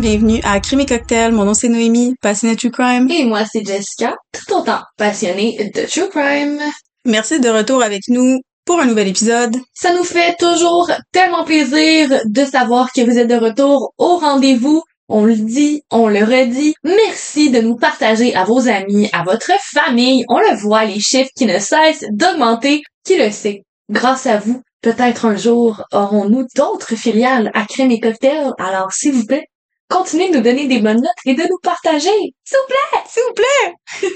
bienvenue à Crime et Cocktail. Mon nom c'est Noémie, passionnée de True Crime. Et moi, c'est Jessica, tout autant passionnée de True Crime. Merci de retour avec nous pour un nouvel épisode. Ça nous fait toujours tellement plaisir de savoir que vous êtes de retour au rendez-vous. On le dit, on le redit. Merci de nous partager à vos amis, à votre famille. On le voit, les chiffres qui ne cessent d'augmenter. Qui le sait? Grâce à vous, peut-être un jour aurons-nous d'autres filiales à crème et cocktail. Alors, s'il vous plaît, continuez de nous donner des bonnes notes et de nous partager. S'il vous plaît! S'il vous plaît!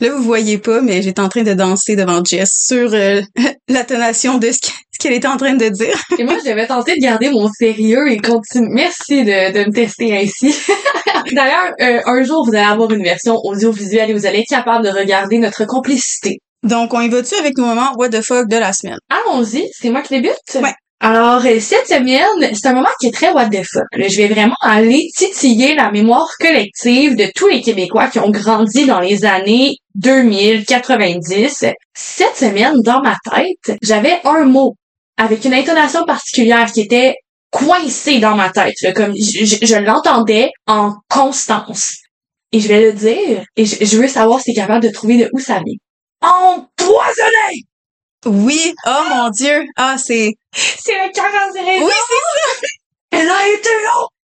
Là, vous voyez pas, mais j'étais en train de danser devant Jess sur euh, l'intonation de ce qu'- ce qu'elle était en train de dire. Et moi, je vais tenter de garder mon sérieux et continuer. Merci de, de me tester ainsi. D'ailleurs, euh, un jour, vous allez avoir une version audiovisuelle et vous allez être capable de regarder notre complicité. Donc, on y va-tu avec nos moments what the fuck de la semaine? Allons-y, c'est moi qui débute? Ouais. Alors, euh, cette semaine, c'est un moment qui est très what the fuck. Je vais vraiment aller titiller la mémoire collective de tous les Québécois qui ont grandi dans les années 2000, 90. Cette semaine, dans ma tête, j'avais un mot avec une intonation particulière qui était coincé dans ma tête. comme je l'entendais en constance. Et je vais le dire, et je, je veux savoir si t'es capable de trouver de où ça vient. Empoisonné! Oui! Oh mon dieu! Ah, c'est... C'est le cœur en raison. Oui, c'est Elle a été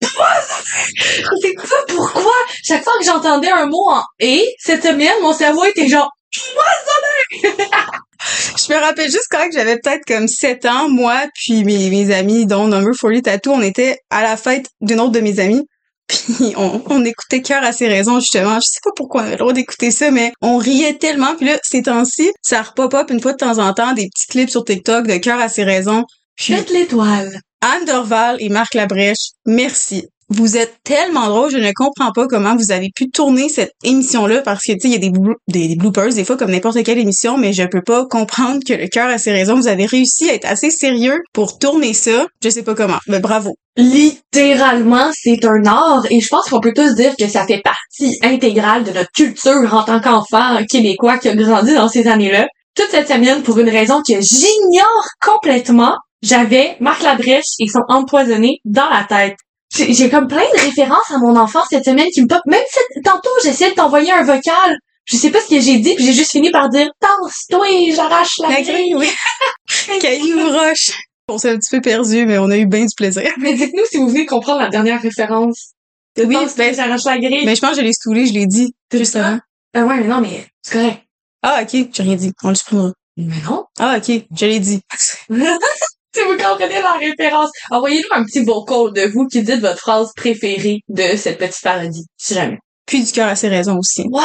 empoisonnée! Je sais pas pourquoi? Chaque fois que j'entendais un mot en « et », cette semaine, mon cerveau était genre Je me rappelle juste quand j'avais peut-être comme 7 ans, moi, puis mes, mes amis, dont Number 40 Tattoo, on était à la fête d'une autre de mes amies. Puis on, on écoutait Cœur à ses raisons, justement. Je sais pas pourquoi on avait le droit d'écouter ça, mais on riait tellement. Puis là, ces temps-ci, ça repop-up une fois de temps en temps des petits clips sur TikTok de Cœur à ses raisons. « Puis Faites l'étoile Anne Dorval et Marc Labrèche, merci. Vous êtes tellement drôles, je ne comprends pas comment vous avez pu tourner cette émission-là parce que, tu sais, il y a des, des bloopers des fois comme n'importe quelle émission, mais je peux pas comprendre que le cœur a ses raisons. Vous avez réussi à être assez sérieux pour tourner ça. Je sais pas comment, mais bravo. ». Littéralement, c'est un art et je pense qu'on peut tous dire que ça fait partie intégrale de notre culture en tant qu'enfant québécois qui a grandi dans ces années-là. Toute cette semaine, pour une raison que j'ignore complètement, j'avais Marc Labrèche et son empoisonné dans la tête. J'ai comme plein de références à mon enfance cette semaine qui me pop. Même si tantôt, j'essayais de t'envoyer un vocal. Je sais pas ce que j'ai dit, puis j'ai juste fini par dire « Tasse-toi, j'arrache la La grille. grille, oui. Caillou Roche. On s'est un petit peu perdu, mais on a eu bien du plaisir. Mais dites-nous si vous venez comprendre la dernière référence. Oui, ben, j'arrache la grille. mais je pense que je l'ai stoulé, je l'ai dit juste avant. Ah ouais, mais non, mais c'est correct. Ah, ok, j'ai rien dit. On le supprimera. Mais non. Ah, ok, je l'ai dit. si vous comprenez la référence, envoyez-nous un petit vocal de vous qui dites votre phrase préférée de cette petite parodie, si jamais. Puis du cœur a ses raisons aussi. Ouais!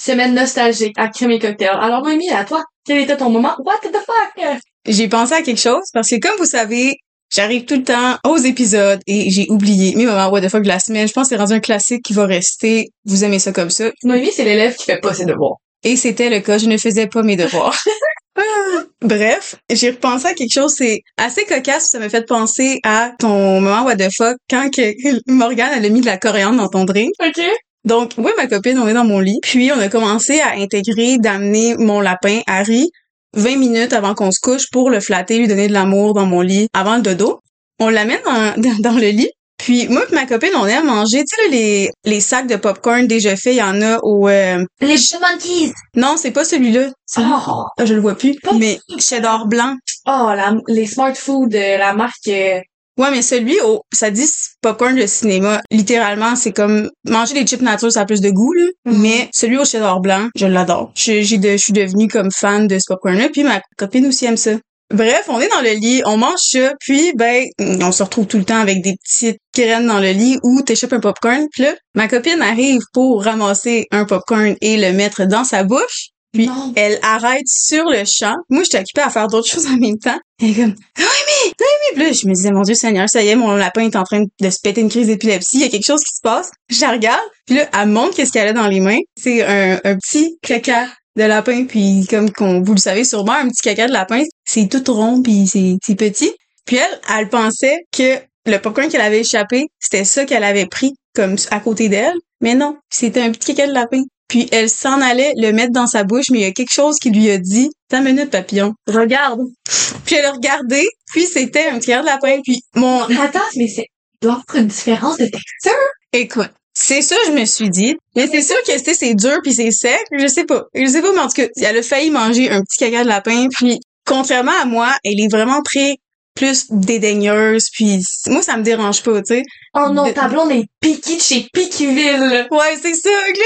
Semaine nostalgique à crème et cocktail. Alors, Noémie, à toi, quel était ton moment? What the fuck? J'ai pensé à quelque chose parce que comme vous savez, j'arrive tout le temps aux épisodes et j'ai oublié mes moments what the fuck de la semaine. Je pense que c'est rendu un classique qui va rester. Vous aimez ça comme ça. Noémie, c'est l'élève qui fait pas ses devoirs. Et c'était le cas. Je ne faisais pas mes devoirs. Bref, j'ai repensé à quelque chose. C'est assez cocasse. Ça m'a fait penser à ton moment what the fuck quand que Morgane elle a mis de la coriandre dans ton drink. OK? Donc, moi et ma copine, on est dans mon lit. Puis, on a commencé à intégrer d'amener mon lapin, Harry, 20 minutes avant qu'on se couche pour le flatter, lui donner de l'amour dans mon lit avant le dodo. On l'amène dans, dans, dans le lit. Puis, moi et ma copine, on aime manger, tu sais, là, les, les sacs de popcorn déjà faits, il y en a au... euh, Les monkeys! Non, c'est pas celui-là. Oh! Ah, je le vois plus. Pas- Mais cheddar blanc. Oh, la, les smart food de la marque, euh, Ouais, mais celui, au, ça dit popcorn de cinéma. Littéralement, c'est comme manger des chips nature, ça a plus de goût, là. Mhm. Mais celui au cheddar blanc, je l'adore. Je, je suis devenue comme fan de ce popcorn-là, puis ma copine aussi aime ça. Bref, on est dans le lit, on mange ça, puis ben, on se retrouve tout le temps avec des petites graines dans le lit où t'échappes un popcorn. Puis là, ma copine arrive pour ramasser un popcorn et le mettre dans sa bouche. Puis Non. elle arrête sur le champ. Moi, j'étais occupée à faire d'autres choses en même temps. Elle est comme, Noémie! Noémie! Puis là, je me disais, mon Dieu Seigneur, ça y est, mon lapin est en train de se péter une crise d'épilepsie. Il y a quelque chose qui se passe. Je la regarde. Puis là, elle montre qu'est-ce qu'elle a dans les mains. C'est un, un petit caca de lapin. Puis comme qu'on, vous le savez sûrement, un petit caca de lapin, c'est tout rond puis c'est petit. Puis elle, elle pensait que le popcorn qu'elle avait échappé, c'était ça qu'elle avait pris comme à côté d'elle. Mais non, c'était un petit caca de lapin. Puis elle s'en allait le mettre dans sa bouche, mais il y a quelque chose qui lui a dit T'as une minute, papillon. Regarde. Puis elle a regardé, puis c'était un petit caca de lapin. Puis mon. Attends, mais c'est, doit une différence de texture. Écoute, c'est ça, je me suis dit. Mais c'est sûr que c'est dur puis c'est sec. Je sais pas. Je sais pas, mais en tout cas, elle a failli manger un petit caca de lapin. Puis, contrairement à moi, elle est vraiment très plus dédaigneuse. Puis, moi, ça me dérange pas, tu sais. Oh non, De- ta blonde est piquée de chez Piqueville. Ouais, c'est ça, là.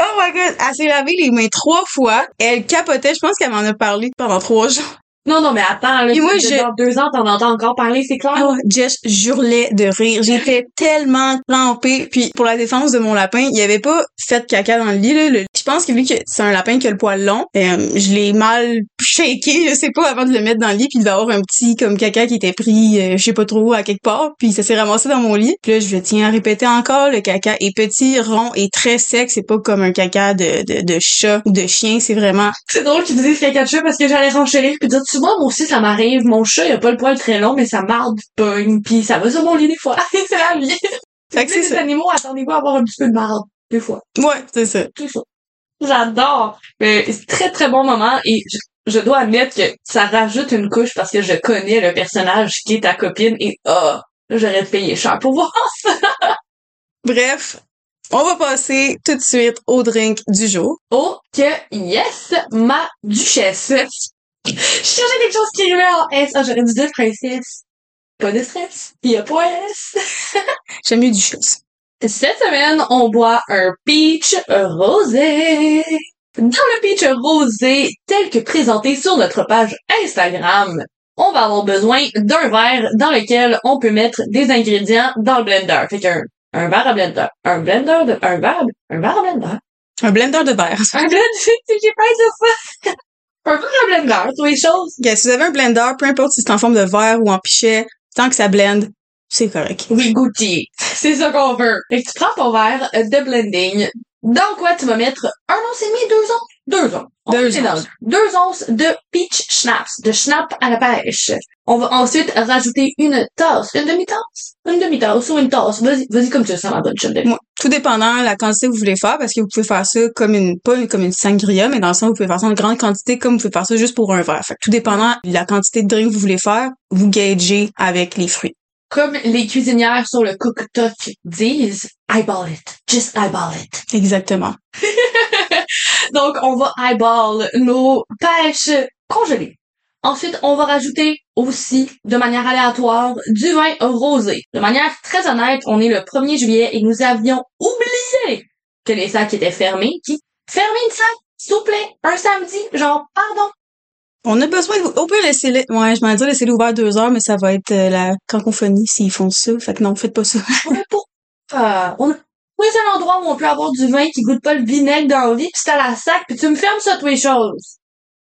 Oh my god, elle s'est lavé les mains trois fois. Elle capotait. Je pense qu'elle m'en a parlé pendant trois jours. Non, non, mais attends, là, Et moi, je- dans deux ans, t'en entends encore parler, c'est clair? Ouais, Jess de rire. J'étais tellement trempée. Puis pour la défense de mon lapin, il avait pas fait caca dans le lit. Là. Le- Je pense que vu que c'est un lapin qui a le poil long, euh, je l'ai mal shaké, je sais pas, avant de le mettre dans le lit. Puis il devait avoir un petit comme caca qui était pris, euh, je sais pas trop, à quelque part. Puis ça s'est ramassé dans mon lit. Puis là, je tiens à répéter encore, le caca est petit, rond et très sec. C'est pas comme un caca de, de, de chat ou de chien. C'est vraiment... C'est drôle qu'ils disent caca de chat parce que j'allais renchérir puis dire, tu vois, moi aussi, ça m'arrive. Mon chat, il a pas le poil très long, mais ça marde pogne puis ça va sur mon lit des fois. c'est la vie. Fait que c'est les animaux, attendez-vous à avoir un petit peu de marde, des fois. Ouais, c'est ça. tout ça. J'adore. Mais c'est très très bon moment et je, dois admettre que ça rajoute une couche parce que je connais le personnage qui est ta copine et ah, là, j'aurais payé cher pour voir. Bref, on va passer tout de suite au drink du jour. Oh que yes, ma duchesse. Je cherchais quelque chose qui arrivait en S. Ah, j'aurais dû dire princesse. Pas de stress. Il y a pas S. J'aime mieux du chose. Cette semaine, on boit un peach rosé. Dans le peach rosé, tel que présenté sur notre page Instagram, on va avoir besoin d'un verre dans lequel on peut mettre des ingrédients dans le blender. Fait qu'un un verre à blender, un blender de, un verre, un verre à blender, Un blender de verre. un blender, j'ai pas de ça? Un verre à blender, tous les choses. Ok, si vous avez un blender, peu importe si c'est en forme de verre ou en pichet, tant que ça blende, c'est correct. Oui, goûter. C'est ça qu'on veut. Fait que tu prends ton verre de blending. Dans quoi tu vas mettre un once et demi, deux onces? Deux onces. On Deux onces. Deux onces de peach schnapps, de schnapp à la pêche. On va ensuite rajouter une tasse, une demi-tasse, une demi-tasse ou une tasse. Vas-y, vas-y comme tu le sens, ma bonne chum tout dépendant de la quantité que vous voulez faire, parce que vous pouvez faire ça comme une, pas une- comme une sangria, mais dans le sens vous pouvez faire ça en grande quantité, comme vous pouvez faire ça juste pour un verre. Fait que tout dépendant de la quantité de drink que vous voulez faire, vous gagez avec les fruits. Comme les cuisinières sur le cooktook disent, eyeball it. Just eyeball it. Exactement. Donc, on va eyeball nos pêches congelées. Ensuite, on va rajouter aussi, de manière aléatoire, du vin rosé. De manière très honnête, on est le 1er juillet et nous avions oublié que les sacs étaient fermés. Qui? Fermez une sac, s'il vous plaît, un samedi, genre, pardon. On a besoin de. On peut laisser les, ouais, je m'en dire laisser ouvert deux heures, mais ça va être euh, la cancophonie s'ils font ça. Fait que non, faites pas ça. Est pour, euh, on a, oui, c'est un endroit où on peut avoir du vin qui goûte pas le vinaigre dans le lit, pis c'est à la sac, puis tu me fermes ça, toutes les choses.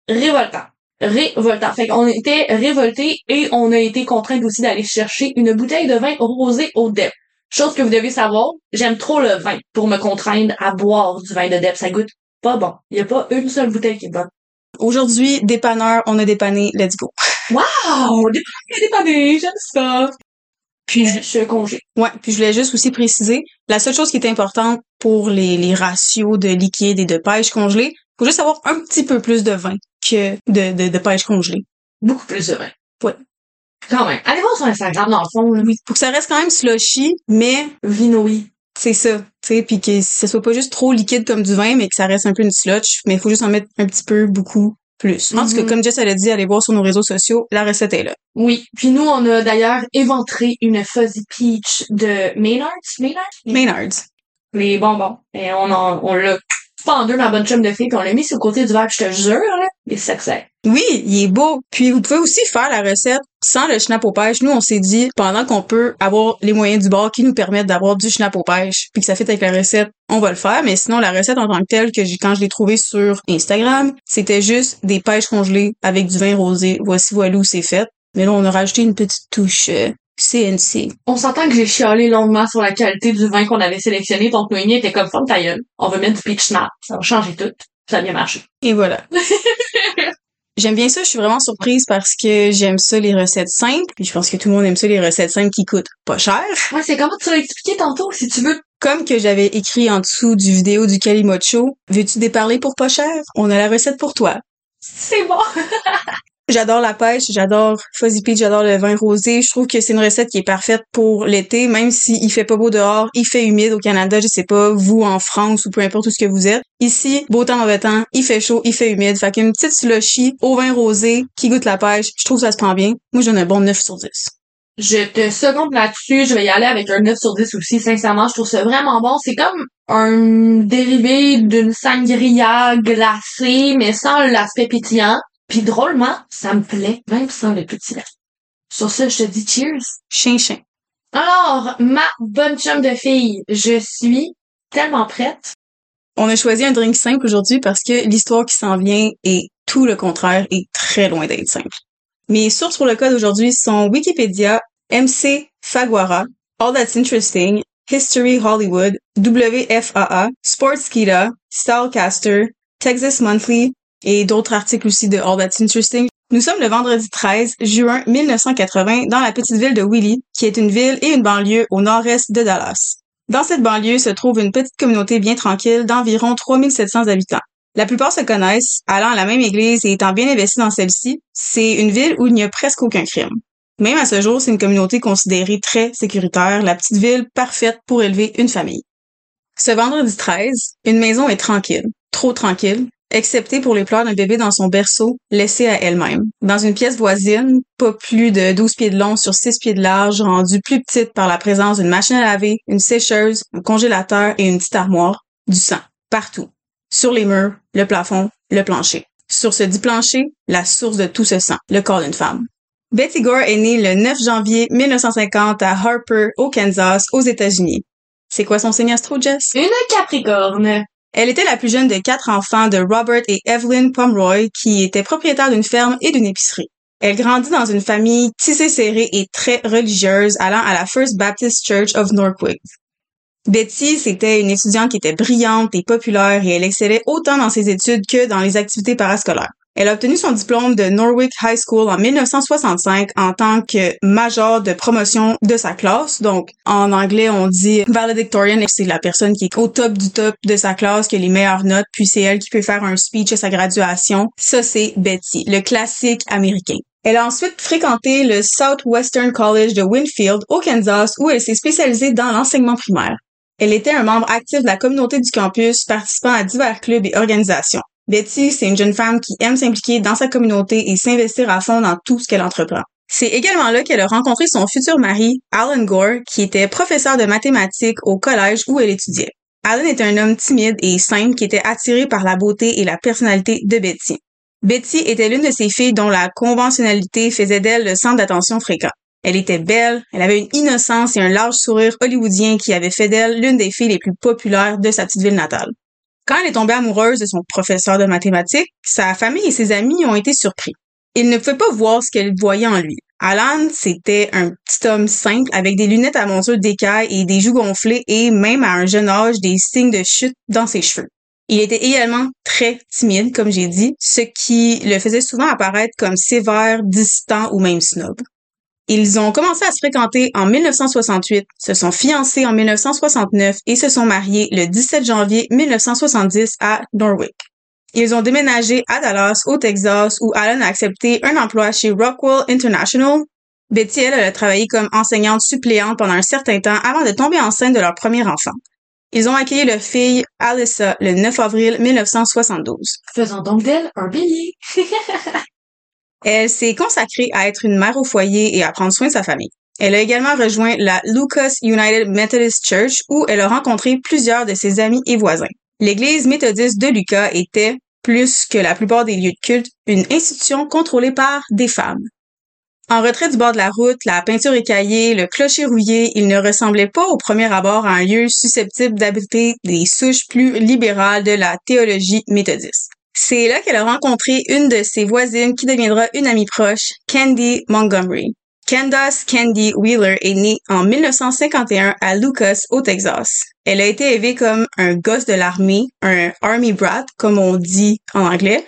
Révoltant. Révoltant. Fait qu'on était révoltés et on a été contraints aussi d'aller chercher une bouteille de vin rosé au DEP. Chose que vous devez savoir, j'aime trop le vin pour me contraindre à boire du vin de DEP. Ça goûte pas bon. Il y a pas une seule bouteille qui est bonne. Aujourd'hui, dépanneur, on a dépanné, let's go. Wow! Dépanné, j'aime ça. Puis, je congé. Ouais, puis je voulais juste aussi préciser, la seule chose qui est importante pour les, les ratios de liquide et de pêche congelée, faut juste avoir un petit peu plus de vin que de, de, de pêche congelée. Beaucoup plus de vin. Ouais. Quand même. Allez voir sur Instagram, dans le fond. Oui, faut que ça reste quand même slushy, mais Vinoï. C'est ça, tu sais, puis que ce soit pas juste trop liquide comme du vin, mais que ça reste un peu une slotch, mais il faut juste en mettre un petit peu, beaucoup plus. En tout cas, Mhm. comme Jess elle a dit, allez voir sur nos réseaux sociaux, la recette est là. Oui. Puis nous, on a d'ailleurs éventré une Fuzzy Peach de Maynard's. Maynard's? Maynards. Les bonbons. Et on en, on l'a en deux, ma bonne chum de fille, puis on l'a mis sur le côté du verre, je te jure, là. C'est. Oui, il est beau. Puis vous pouvez aussi faire la recette sans le schnapp aux. Nous, on s'est dit, pendant qu'on peut avoir les moyens du bord qui nous permettent d'avoir du schnapp aux pêches, puis que ça fait avec la recette, on va le faire. Mais sinon, la recette en tant que telle, que j'ai, quand je l'ai trouvée sur Instagram, c'était juste des pêches congelées avec du vin rosé. Voici voilà où c'est fait. Mais là, on a rajouté une petite touche euh, CNC. On s'entend que j'ai chialé longuement sur la qualité du vin qu'on avait sélectionné, donc Noémie était comme forme ta gueule. On va mettre du peach snap. Ça va changer tout. Ça a bien marché. Et voilà. J'aime bien ça, je suis vraiment surprise parce que j'aime ça les recettes simples. Puis je pense que tout le monde aime ça les recettes simples qui coûtent pas cher. Ouais, c'est comment tu l'as expliqué tantôt, si tu veux? Comme que j'avais écrit en dessous du vidéo du Calimocho, veux-tu déparler pour pas cher? On a la recette pour toi. C'est bon. J'adore la pêche, j'adore Fuzzy Peach, j'adore le vin rosé. Je trouve que c'est une recette qui est parfaite pour l'été, même s'il fait pas beau dehors, il fait humide au Canada, je sais pas, vous en France ou peu importe où ce que vous êtes. Ici, beau temps, mauvais temps, il fait chaud, il fait humide. Fait qu'une petite slushy au vin rosé qui goûte la pêche, je trouve que ça se prend bien. Moi, j'en ai un bon 9 sur 10. Je te seconde là-dessus, je vais y aller avec un 9 sur 10 aussi, sincèrement, je trouve ça vraiment bon. C'est comme un dérivé d'une sangria glacée, mais sans l'aspect pétillant. Puis drôlement, ça me plaît, même sans le pétillant. Sur ça, je te dis cheers. Chien, chien. Alors, ma bonne chum de fille, je suis tellement prête. On a choisi un drink simple aujourd'hui parce que l'histoire qui s'en vient est tout le contraire et très loin d'être simple. Mes sources pour le code aujourd'hui sont Wikipédia, MC Faguara, All That's Interesting, History Hollywood, WFAA, Sportskeeda, Stylecaster, Texas Monthly et d'autres articles aussi de All That's Interesting. Nous sommes le vendredi 13 juin 1980 dans la petite ville de Willie, qui est une ville et une banlieue au nord-est de Dallas. Dans cette banlieue se trouve une petite communauté bien tranquille d'environ 3700 habitants. La plupart se connaissent, allant à la même église et étant bien investis dans celle-ci, c'est une ville où il n'y a presque aucun crime. Même à ce jour, c'est une communauté considérée très sécuritaire, la petite ville parfaite pour élever une famille. Ce vendredi 13, une maison est tranquille, trop tranquille, excepté pour les pleurs d'un bébé dans son berceau, laissé à elle-même. Dans une pièce voisine, pas plus de 12 pieds de long sur 6 pieds de large, rendue plus petite par la présence d'une machine à laver, une sécheuse, un congélateur et une petite armoire, du sang, partout. Sur les murs, le plafond, le plancher. Sur ce dit plancher, la source de tout ce sang, le corps d'une femme. Betty Gore est née le 9 janvier 1950 à Harper, au Kansas, aux États-Unis. C'est quoi son signe astro, Jess? Une capricorne. Elle était la plus jeune de quatre enfants de Robert et Evelyn Pomeroy, qui étaient propriétaires d'une ferme et d'une épicerie. Elle grandit dans une famille tissée serrée et très religieuse, allant à la First Baptist Church of Northwick. Betty, c'était une étudiante qui était brillante et populaire et elle excellait autant dans ses études que dans les activités parascolaires. Elle a obtenu son diplôme de Norwich High School en 1965 en tant que major de promotion de sa classe. Donc, en anglais, on dit valedictorian. C'est la personne qui est au top du top de sa classe, qui a les meilleures notes, puis c'est elle qui peut faire un speech à sa graduation. Ça, c'est Betty, le classique américain. Elle a ensuite fréquenté le Southwestern College de Winfield au Kansas où elle s'est spécialisée dans l'enseignement primaire. Elle était un membre actif de la communauté du campus, participant à divers clubs et organisations. Betty, c'est une jeune femme qui aime s'impliquer dans sa communauté et s'investir à fond dans tout ce qu'elle entreprend. C'est également là qu'elle a rencontré son futur mari, Alan Gore, qui était professeur de mathématiques au collège où elle étudiait. Alan est un homme timide et simple qui était attiré par la beauté et la personnalité de Betty. Betty était l'une de ces filles dont la conventionnalité faisait d'elle le centre d'attention fréquent. Elle était belle, elle avait une innocence et un large sourire hollywoodien qui avait fait d'elle l'une des filles les plus populaires de sa petite ville natale. Quand elle est tombée amoureuse de son professeur de mathématiques, sa famille et ses amis ont été surpris. Ils ne pouvaient pas voir ce qu'elle voyait en lui. Alan, c'était un petit homme simple avec des lunettes à monture d'écaille et des joues gonflées et même à un jeune âge des signes de chute dans ses cheveux. Il était également très timide, comme j'ai dit, ce qui le faisait souvent apparaître comme sévère, distant ou même snob. Ils ont commencé à se fréquenter en 1968, se sont fiancés en 1969 et se sont mariés le 17 janvier 1970 à Norwich. Ils ont déménagé à Dallas, au Texas, où Alan a accepté un emploi chez Rockwell International. Betty, elle, a travaillé comme enseignante suppléante pendant un certain temps avant de tomber enceinte de leur premier enfant. Ils ont accueilli leur fille Alyssa le 9 avril 1972. Faisant donc d'elle un bélier. Elle s'est consacrée à être une mère au foyer et à prendre soin de sa famille. Elle a également rejoint la Lucas United Methodist Church où elle a rencontré plusieurs de ses amis et voisins. L'église méthodiste de Lucas était, plus que la plupart des lieux de culte, une institution contrôlée par des femmes. En retrait du bord de la route, la peinture écaillée, le clocher rouillé, il ne ressemblait pas au premier abord à un lieu susceptible d'habiter des souches plus libérales de la théologie méthodiste. C'est là qu'elle a rencontré une de ses voisines qui deviendra une amie proche, Candy Montgomery. Candace Candy Wheeler est née en 1951 à Lucas, au Texas. Elle a été élevée comme un gosse de l'armée, un army brat, comme on dit en anglais.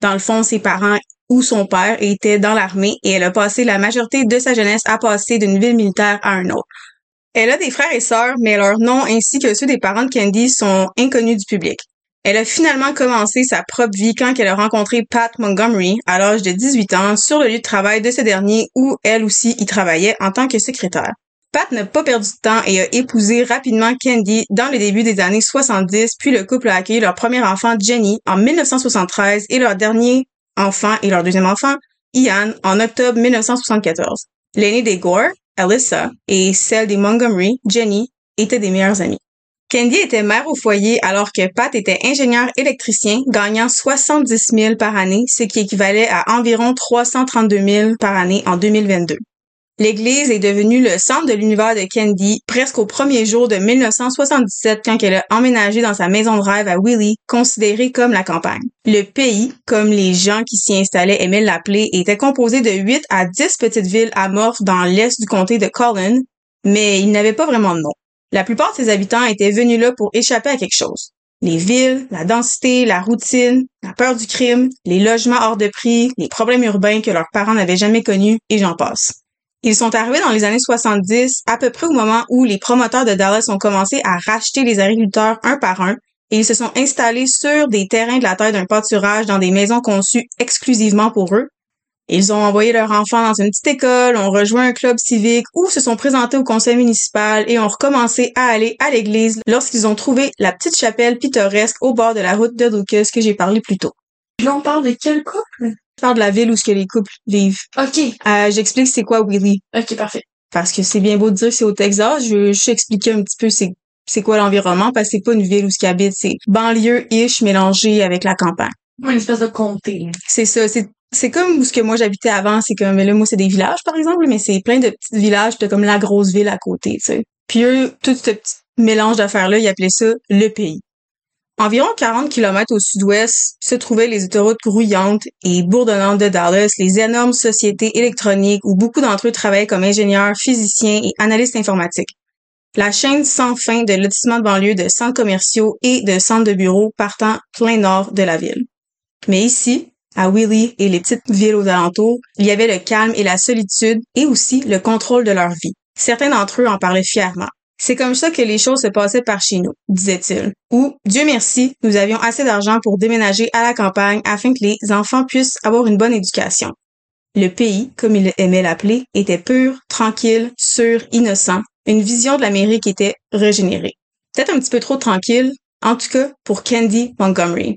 Dans le fond, ses parents ou son père étaient dans l'armée et elle a passé la majorité de sa jeunesse à passer d'une ville militaire à un autre. Elle a des frères et sœurs, mais leurs noms ainsi que ceux des parents de Candy sont inconnus du public. Elle a finalement commencé sa propre vie quand elle a rencontré Pat Montgomery à l'âge de 18 ans sur le lieu de travail de ce dernier où elle aussi y travaillait en tant que secrétaire. Pat n'a pas perdu de temps et a épousé rapidement Candy dans le début des années 70, puis le couple a accueilli leur premier enfant Jenny en 1973 et leur dernier enfant et leur deuxième enfant, Ian, en octobre 1974. L'aînée des Gore, Alyssa, et celle des Montgomery, Jenny, étaient des meilleures amies. Candy était mère au foyer alors que Pat était ingénieur électricien gagnant 70 000 par année, ce qui équivalait à environ 332 000 par année en 2022. L'église est devenue le centre de l'univers de Candy presque au premier jour de 1977 quand elle a emménagé dans sa maison de rêve à Willie, considérée comme la campagne. Le pays, comme les gens qui s'y installaient aimaient l'appeler, était composé de 8 à 10 petites villes amorphes dans l'est du comté de Collin, mais il n'avait pas vraiment de nom. La plupart de ses habitants étaient venus là pour échapper à quelque chose. Les villes, la densité, la routine, la peur du crime, les logements hors de prix, les problèmes urbains que leurs parents n'avaient jamais connus, et j'en passe. Ils sont arrivés dans les années 70, à peu près au moment où les promoteurs de Dallas ont commencé à racheter les agriculteurs un par un et ils se sont installés sur des terrains de la taille d'un pâturage dans des maisons conçues exclusivement pour eux. Ils ont envoyé leurs enfants dans une petite école, ont rejoint un club civique ou se sont présentés au conseil municipal et ont recommencé à aller à l'église lorsqu'ils ont trouvé la petite chapelle pittoresque au bord de la route de Lucas que j'ai parlé plus tôt. Là, on parle de quel couple? Je parle de la ville où ce que les couples vivent. OK. Euh, J'explique c'est quoi Willie. OK, parfait. Parce que c'est bien beau de dire que c'est au Texas. Je veux juste expliquer un petit peu c'est c'est quoi l'environnement parce que c'est pas une ville où ce qu'ils habitent, c'est banlieue-ish mélangé avec la campagne. Une espèce de comté. C'est ça, c'est c'est comme ce que moi j'habitais avant, c'est comme là moi c'est des villages par exemple, mais c'est plein de petits villages, t'as comme la grosse ville à côté, tu sais. Puis eux, tout ce petit mélange d'affaires là, ils appelaient ça le pays. Environ 40 km au sud-ouest se trouvaient les autoroutes grouillantes et bourdonnantes de Dallas, les énormes sociétés électroniques où beaucoup d'entre eux travaillaient comme ingénieurs, physiciens et analystes informatiques. La chaîne sans fin de lotissement de banlieue de centres commerciaux et de centres de bureaux partant plein nord de la ville. Mais ici, à Willie et les petites villes aux alentours, il y avait le calme et la solitude et aussi le contrôle de leur vie. Certains d'entre eux en parlaient fièrement. C'est comme ça que les choses se passaient par chez nous, disait-il. Ou, Dieu merci, nous avions assez d'argent pour déménager à la campagne afin que les enfants puissent avoir une bonne éducation. Le pays, comme il aimait l'appeler, était pur, tranquille, sûr, innocent. Une vision de l'Amérique était régénérée. Peut-être un petit peu trop tranquille, en tout cas pour Candy Montgomery.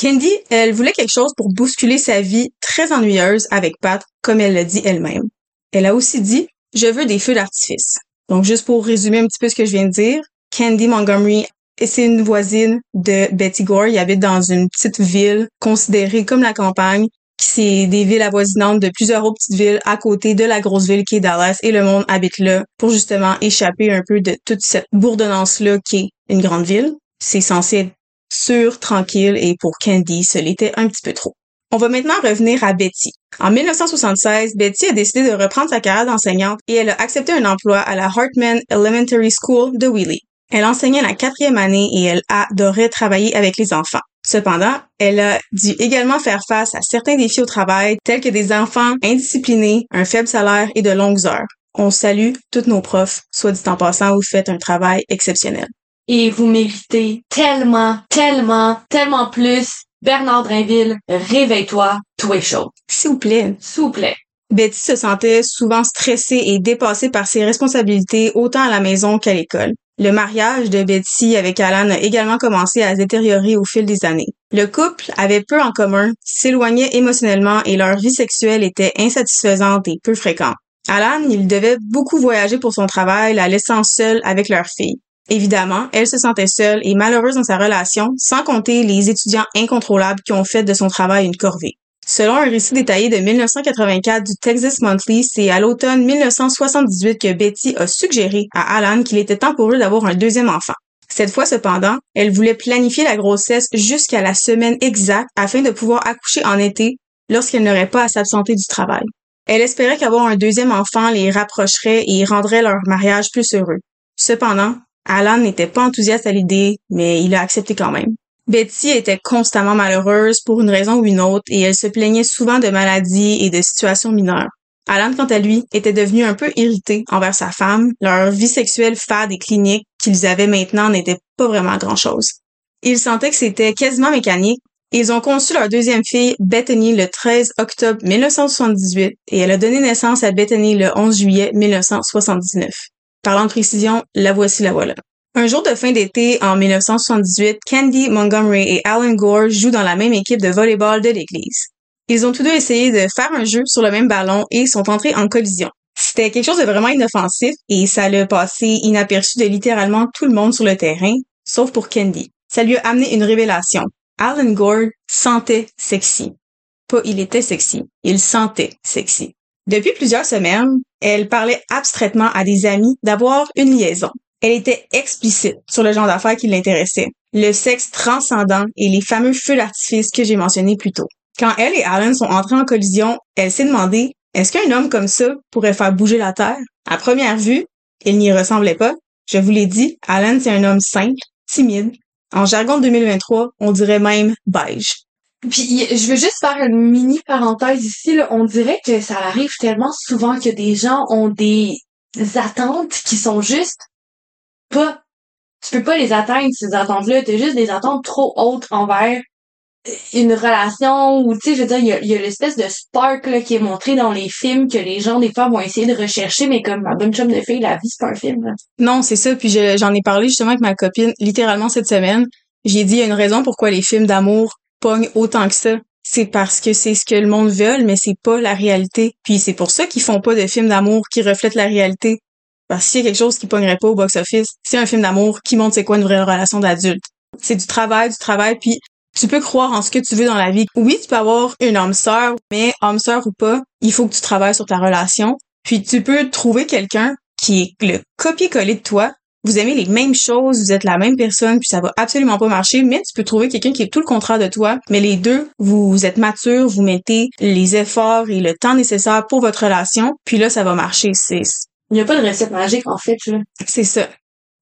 Candy, elle voulait quelque chose pour bousculer sa vie très ennuyeuse avec Pat, comme elle l'a dit elle-même. Elle a aussi dit, je veux des feux d'artifice. Donc, juste pour résumer un petit peu ce que je viens de dire, Candy Montgomery, c'est une voisine de Betty Gore. Il habite dans une petite ville considérée comme la campagne. C'est des villes avoisinantes de plusieurs autres petites villes à côté de la grosse ville qui est Dallas et le monde habite là pour justement échapper un peu de toute cette bourdonnance-là qui est une grande ville. C'est censé être sûr, tranquille et pour Candy, ce l'était un petit peu trop. On va maintenant revenir à Betty. En 1976, Betty a décidé de reprendre sa carrière d'enseignante et elle a accepté un emploi à la Hartman Elementary School de Wheelie. Elle enseignait la quatrième année et elle adorait travailler avec les enfants. Cependant, elle a dû également faire face à certains défis au travail, tels que des enfants indisciplinés, un faible salaire et de longues heures. On salue tous nos profs, soit dit en passant, vous faites un travail exceptionnel. Et vous méritez tellement, tellement, tellement plus Bernard Drinville, réveille-toi, tout est chaud. S'il vous plaît. S'il vous plaît. Betty se sentait souvent stressée et dépassée par ses responsabilités autant à la maison qu'à l'école. Le mariage de Betty avec Alan a également commencé à se détériorer au fil des années. Le couple avait peu en commun, s'éloignait émotionnellement et leur vie sexuelle était insatisfaisante et peu fréquente. Alan, il devait beaucoup voyager pour son travail, la laissant seule avec leur fille. Évidemment, elle se sentait seule et malheureuse dans sa relation, sans compter les étudiants incontrôlables qui ont fait de son travail une corvée. Selon un récit détaillé de 1984 du Texas Monthly, c'est à l'automne 1978 que Betty a suggéré à Alan qu'il était temps pour eux d'avoir un deuxième enfant. Cette fois cependant, elle voulait planifier la grossesse jusqu'à la semaine exacte afin de pouvoir accoucher en été lorsqu'elle n'aurait pas à s'absenter du travail. Elle espérait qu'avoir un deuxième enfant les rapprocherait et rendrait leur mariage plus heureux. Cependant, Alan n'était pas enthousiaste à l'idée, mais il a accepté quand même. Betty était constamment malheureuse pour une raison ou une autre et elle se plaignait souvent de maladies et de situations mineures. Alan, quant à lui, était devenu un peu irrité envers sa femme. Leur vie sexuelle fade et clinique qu'ils avaient maintenant n'était pas vraiment grand-chose. Ils sentaient que c'était quasiment mécanique. Ils ont conçu leur deuxième fille, Bethany, le 13 octobre 1978 et elle a donné naissance à Bethany le 11 juillet 1979. Parlant de précision, la voici la voilà. Un jour de fin d'été en 1978, Candy Montgomery et Alan Gore jouent dans la même équipe de volleyball de l'église. Ils ont tous deux essayé de faire un jeu sur le même ballon et sont entrés en collision. C'était quelque chose de vraiment inoffensif et ça l'a passé inaperçu de littéralement tout le monde sur le terrain, sauf pour Candy. Ça lui a amené une révélation. Alan Gore sentait sexy. Pas il était sexy, il sentait sexy. Depuis plusieurs semaines, elle parlait abstraitement à des amis d'avoir une liaison. Elle était explicite sur le genre d'affaires qui l'intéressait, le sexe transcendant et les fameux feux d'artifice que j'ai mentionnés plus tôt. Quand elle et Alan sont entrés en collision, elle s'est demandé est-ce qu'un homme comme ça pourrait faire bouger la Terre? À première vue, il n'y ressemblait pas. Je vous l'ai dit, Alan, c'est un homme simple, timide. En jargon de 2023, on dirait même beige. Puis je veux juste faire une mini parenthèse ici. Là. On dirait que ça arrive tellement souvent que des gens ont des attentes qui sont juste pas, tu peux pas les atteindre, ces attentes-là. T'as juste des attentes trop hautes envers une relation ou tu sais je veux dire il y a, y a l'espèce de spark là, qui est montré dans les films que les gens des fois vont essayer de rechercher mais comme ma bonne chum de fille la vie c'est pas un film là. Non, c'est ça. Puis j'en ai parlé justement avec ma copine littéralement cette semaine. J'ai dit il y a une raison pourquoi les films d'amour pognent autant que ça. C'est parce que c'est ce que le monde veut, mais c'est pas la réalité. Puis c'est pour ça qu'ils font pas de films d'amour qui reflètent la réalité. Parce que y a quelque chose qui pognerait pas au box-office, c'est un film d'amour qui montre c'est quoi une vraie relation d'adulte. C'est du travail, du travail, puis tu peux croire en ce que tu veux dans la vie. Oui, tu peux avoir une homme sœur, mais homme sœur ou pas, il faut que tu travailles sur ta relation. Puis tu peux trouver quelqu'un qui est le copier-coller de toi. Vous aimez les mêmes choses, vous êtes la même personne, puis ça va absolument pas marcher, mais tu peux trouver quelqu'un qui est tout le contraire de toi, mais les deux, vous êtes matures, vous mettez les efforts et le temps nécessaire pour votre relation, puis là, ça va marcher. C'est, Il n'y a pas de recette magique en fait. Là. c'est ça.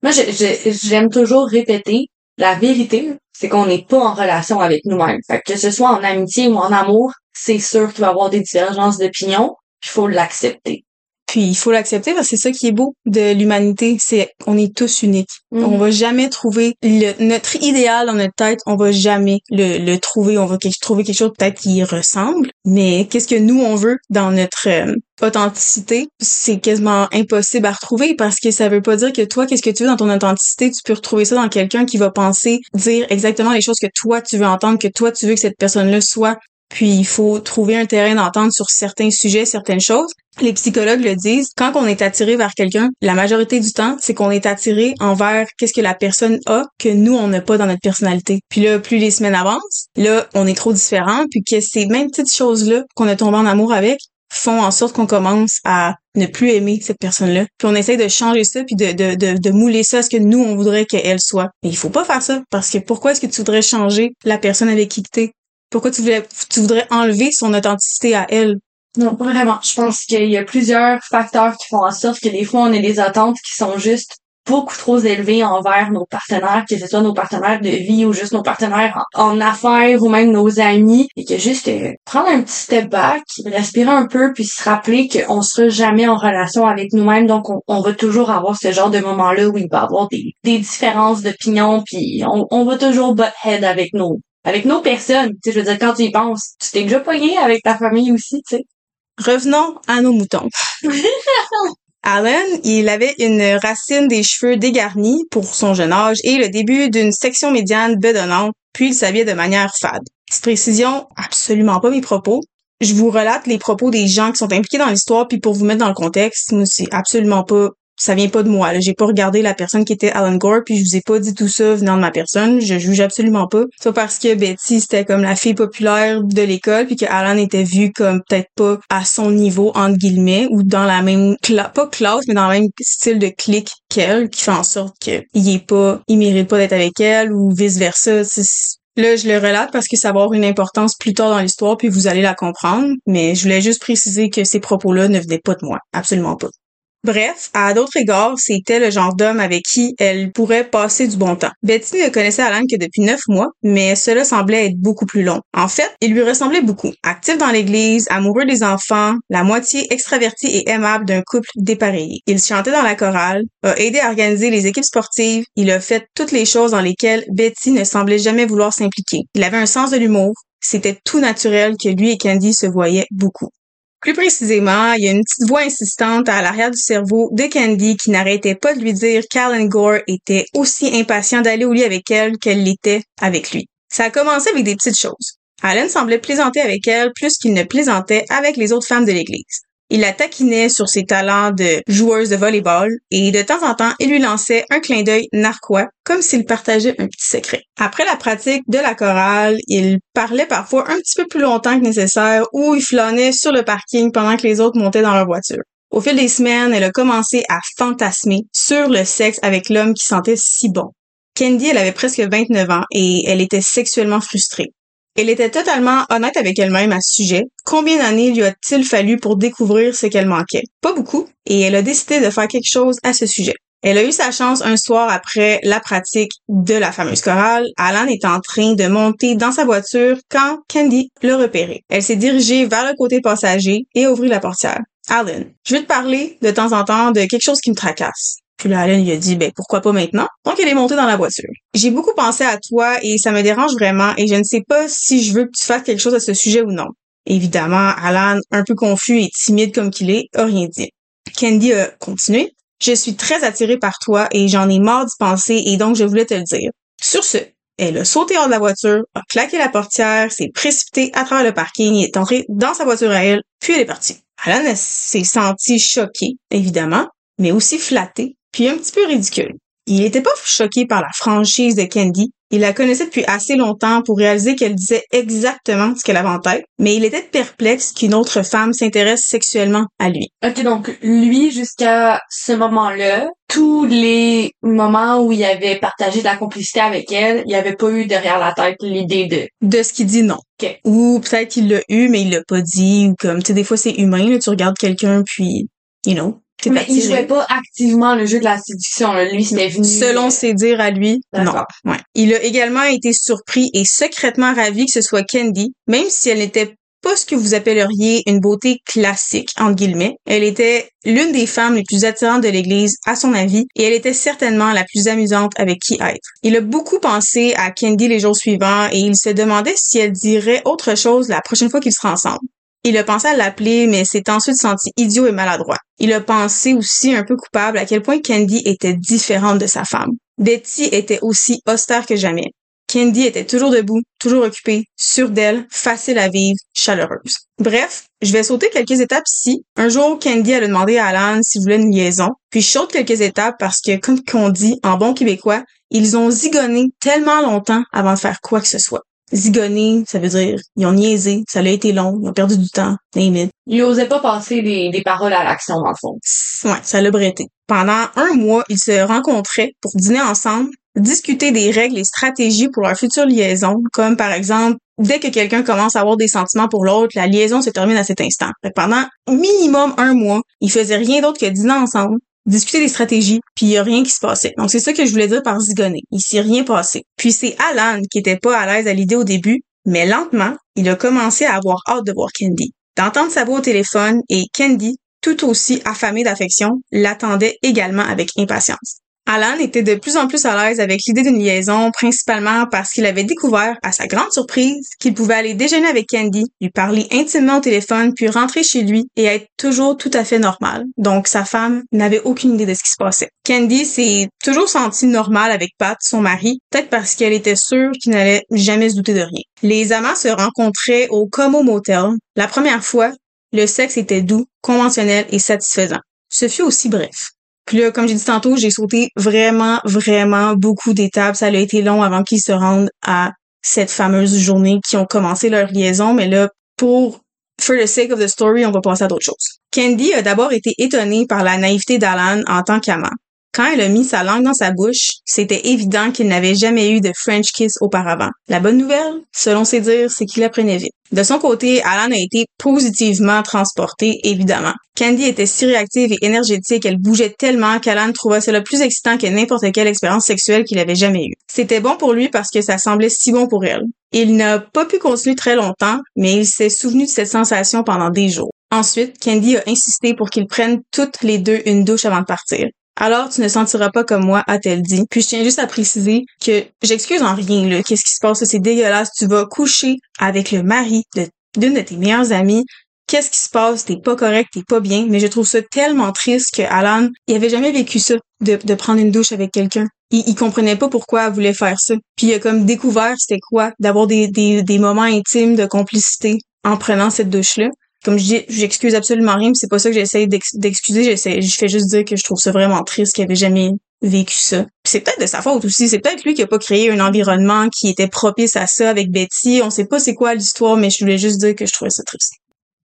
Moi j'aime toujours répéter la vérité, c'est qu'on n'est pas en relation avec nous-mêmes. Fait que, ce soit en amitié ou en amour, c'est sûr qu'il va y avoir des divergences d'opinion, il faut l'accepter. Puis il faut l'accepter parce que c'est ça qui est beau de l'humanité, c'est on est tous uniques. Mhm. On va jamais trouver le, notre idéal dans notre tête, on va jamais le, le trouver, on va que- trouver quelque chose peut-être qui y ressemble, mais qu'est-ce que nous on veut dans notre euh, authenticité, c'est quasiment impossible à retrouver parce que ça veut pas dire que toi qu'est-ce que tu veux dans ton authenticité, tu peux retrouver ça dans quelqu'un qui va penser dire exactement les choses que toi tu veux entendre, que toi tu veux que cette personne-là soit puis il faut trouver un terrain d'entente sur certains sujets, certaines choses. Les psychologues le disent, quand on est attiré vers quelqu'un, la majorité du temps, c'est qu'on est attiré envers qu'est-ce que la personne a que nous, on n'a pas dans notre personnalité. Puis là, plus les semaines avancent, là, on est trop différents, puis que ces mêmes petites choses-là qu'on a tombé en amour avec font en sorte qu'on commence à ne plus aimer cette personne-là. Puis on essaie de changer ça, puis de, de, de, de mouler ça à ce que nous, on voudrait qu'elle soit. Mais il faut pas faire ça, parce que pourquoi est-ce que tu voudrais changer la personne avec qui t'es? Pourquoi tu, voulais, tu voudrais enlever son authenticité à elle? Non, pas vraiment. Je pense qu'il y a plusieurs facteurs qui font en sorte que des fois, on a des attentes qui sont juste beaucoup trop élevées envers nos partenaires, que ce soit nos partenaires de vie ou juste nos partenaires en, affaires ou même nos amis, et que juste euh, prendre un petit step back, respirer un peu, puis se rappeler qu'on sera jamais en relation avec nous-mêmes, donc on, va toujours avoir ce genre de moment-là où il va y avoir des, des différences d'opinion, puis on, on va toujours butt head avec nos avec nos personnes. Tu sais, je veux dire, quand tu y penses, tu t'es déjà pogné avec ta famille aussi, tu sais. Revenons à nos moutons. Alan, il avait une racine des cheveux dégarnis pour son jeune âge et le début d'une section médiane bedonnante, puis il s'habillait de manière fade. Petite précision, absolument pas mes propos. Je vous relate les propos des gens qui sont impliqués dans l'histoire, puis pour vous mettre dans le contexte, c'est absolument pas ça vient pas de moi. J'ai pas regardé la personne qui était Alan Gore, puis je vous ai pas dit tout ça venant de ma personne. Je juge absolument pas. C'est parce que Betty c'était comme la fille populaire de l'école, puis que Alan était vu comme peut-être pas à son niveau entre guillemets ou dans la même cla pas classe, mais dans le même style de clique qu'elle, qui fait en sorte que il est pas, il mérite pas d'être avec elle ou vice versa. Là, je le relate parce que ça va avoir une importance plus tard dans l'histoire, puis vous allez la comprendre. Mais je voulais juste préciser que ces propos-là ne venaient pas de moi. Absolument pas. Bref, à d'autres égards, c'était le genre d'homme avec qui elle pourrait passer du bon temps. Betty ne connaissait Alan que depuis neuf mois, mais cela semblait être beaucoup plus long. En fait, il lui ressemblait beaucoup. Actif dans l'église, amoureux des enfants, la moitié extraverti et aimable d'un couple dépareillé. Il chantait dans la chorale, a aidé à organiser les équipes sportives, il a fait toutes les choses dans lesquelles Betty ne semblait jamais vouloir s'impliquer. Il avait un sens de l'humour, c'était tout naturel que lui et Candy se voyaient beaucoup. Plus précisément, il y a une petite voix insistante à l'arrière du cerveau de Candy qui n'arrêtait pas de lui dire qu'Alan Gore était aussi impatient d'aller au lit avec elle qu'elle l'était avec lui. Ça a commencé avec des petites choses. Alan semblait plaisanter avec elle plus qu'il ne plaisantait avec les autres femmes de l'église. Il la taquinait sur ses talents de joueuse de volleyball et de temps en temps, il lui lançait un clin d'œil narquois comme s'il partageait un petit secret. Après la pratique de la chorale, il parlait parfois un petit peu plus longtemps que nécessaire ou il flânait sur le parking pendant que les autres montaient dans leur voiture. Au fil des semaines, elle a commencé à fantasmer sur le sexe avec l'homme qui sentait si bon. Candy, elle avait presque 29 ans et elle était sexuellement frustrée. Elle était totalement honnête avec elle-même à ce sujet. Combien d'années lui a-t-il fallu pour découvrir ce qu'elle manquait? Pas beaucoup, et elle a décidé de faire quelque chose à ce sujet. Elle a eu sa chance un soir après la pratique de la fameuse chorale. Alan est en train de monter dans sa voiture quand Candy l'a repéré. Elle s'est dirigée vers le côté passager et a ouvert la portière. Alan, je vais te parler de temps en temps de quelque chose qui me tracasse. Puis là, Alan lui a dit, ben pourquoi pas maintenant? Donc, elle est montée dans la voiture. J'ai beaucoup pensé à toi et ça me dérange vraiment et je ne sais pas si je veux que tu fasses quelque chose à ce sujet ou non. Évidemment, Alan, un peu confus et timide comme qu'il est, a rien dit. Candy a continué. Je suis très attirée par toi et j'en ai marre d'y penser et donc je voulais te le dire. Sur ce, elle a sauté hors de la voiture, a claqué la portière, s'est précipitée à travers le parking et est entrée dans sa voiture à elle, puis elle est partie. Alan s'est senti choqué, évidemment, mais aussi flatté puis un petit peu ridicule. Il était pas choqué par la franchise de Candy. Il la connaissait depuis assez longtemps pour réaliser qu'elle disait exactement ce qu'elle avait en tête, mais il était perplexe qu'une autre femme s'intéresse sexuellement à lui. Ok, donc lui, jusqu'à ce moment-là, tous les moments où il avait partagé de la complicité avec elle, il avait pas eu derrière la tête l'idée de... De ce qu'il dit non. Ok. Ou peut-être qu'il l'a eu, mais il l'a pas dit, ou comme, tu sais, des fois c'est humain, là, tu regardes quelqu'un, puis, you know, Mais il jouait pas activement le jeu de la séduction. Là. Lui, c'était venu... Selon ses dires à lui, non. Ouais. Il a également été surpris et secrètement ravi que ce soit Candy, même si elle n'était pas ce que vous appelleriez une beauté classique, entre guillemets. Elle était l'une des femmes les plus attirantes de l'église, à son avis, et elle était certainement la plus amusante avec qui être. Il a beaucoup pensé à Candy les jours suivants et il se demandait si elle dirait autre chose la prochaine fois qu'ils seraient ensemble. Il a pensé à l'appeler, mais s'est ensuite senti idiot et maladroit. Il a pensé aussi un peu coupable à quel point Candy était différente de sa femme. Betty était aussi austère que jamais. Candy était toujours debout, toujours occupée, sûre d'elle, facile à vivre, chaleureuse. Bref, je vais sauter quelques étapes ici. Un jour, Candy elle a demandé à Alan s'il voulait une liaison, puis je saute quelques étapes parce que, comme qu'on dit en bon québécois, ils ont zigonné tellement longtemps avant de faire quoi que ce soit. Zigonner, ça veut dire ils ont niaisé, ça a été long, ils ont perdu du temps, name it. Il osait pas passer des, des paroles à l'action, dans le fond. Ouais, ça l'a bretté. Pendant un mois, ils se rencontraient pour dîner ensemble, discuter des règles et stratégies pour leur future liaison, comme par exemple, dès que quelqu'un commence à avoir des sentiments pour l'autre, la liaison se termine à cet instant. Fait pendant minimum un mois, ils faisaient rien d'autre que dîner ensemble, discuter des stratégies, puis il y a rien qui se passait. Donc c'est ça que je voulais dire par zigonner. Il s'est rien passé. Puis c'est Alan qui était pas à l'aise à l'idée au début, mais lentement, il a commencé à avoir hâte de voir Candy, d'entendre sa voix au téléphone et Candy, tout aussi affamée d'affection, l'attendait également avec impatience. Alan était de plus en plus à l'aise avec l'idée d'une liaison, principalement parce qu'il avait découvert, à sa grande surprise, qu'il pouvait aller déjeuner avec Candy, lui parler intimement au téléphone, puis rentrer chez lui et être toujours tout à fait normal. Donc sa femme n'avait aucune idée de ce qui se passait. Candy s'est toujours sentie normale avec Pat, son mari, peut-être parce qu'elle était sûre qu'il n'allait jamais se douter de rien. Les amants se rencontraient au Como Motel. La première fois, le sexe était doux, conventionnel et satisfaisant. Ce fut aussi bref. Puis là, comme j'ai dit tantôt, j'ai sauté vraiment, vraiment beaucoup d'étapes. Ça a été long avant qu'ils se rendent à cette fameuse journée qui ont commencé leur liaison. Mais là, pour for the sake of the story, on va passer à d'autres choses. Candy a d'abord été étonnée par la naïveté d'Alan en tant qu'amant. Quand elle a mis sa langue dans sa bouche, c'était évident qu'il n'avait jamais eu de French kiss auparavant. La bonne nouvelle, selon ses dires, c'est qu'il apprenait vite. De son côté, Alan a été positivement transporté, évidemment. Candy était si réactive et énergétique, elle bougeait tellement qu'Alan trouva cela plus excitant que n'importe quelle expérience sexuelle qu'il avait jamais eue. C'était bon pour lui parce que ça semblait si bon pour elle. Il n'a pas pu continuer très longtemps, mais il s'est souvenu de cette sensation pendant des jours. Ensuite, Candy a insisté pour qu'ils prennent toutes les deux une douche avant de partir. Alors, tu ne sentiras pas comme moi, a-t-elle dit. Puis je tiens juste à préciser que j'excuse en rien, là. Qu'est-ce qui se passe? C'est dégueulasse. Tu vas coucher avec le mari d'une de, tes meilleures amies. Qu'est-ce qui se passe? T'es pas correct, t'es pas bien. Mais je trouve ça tellement triste que Alan, il avait jamais vécu ça, de, de prendre une douche avec quelqu'un. Il, il comprenait pas pourquoi elle voulait faire ça. Puis il a comme découvert c'était quoi, d'avoir des, des, des moments intimes de complicité en prenant cette douche-là comme je dis, j'excuse absolument rien, c'est pas ça que j'essaie d'excuser, je fais juste dire que je trouve ça vraiment triste qu'il avait jamais vécu ça. c'est peut-être de sa faute aussi, c'est peut-être lui qui a pas créé un environnement qui était propice à ça avec Betty, on sait pas c'est quoi l'histoire, mais je voulais juste dire que je trouvais ça triste.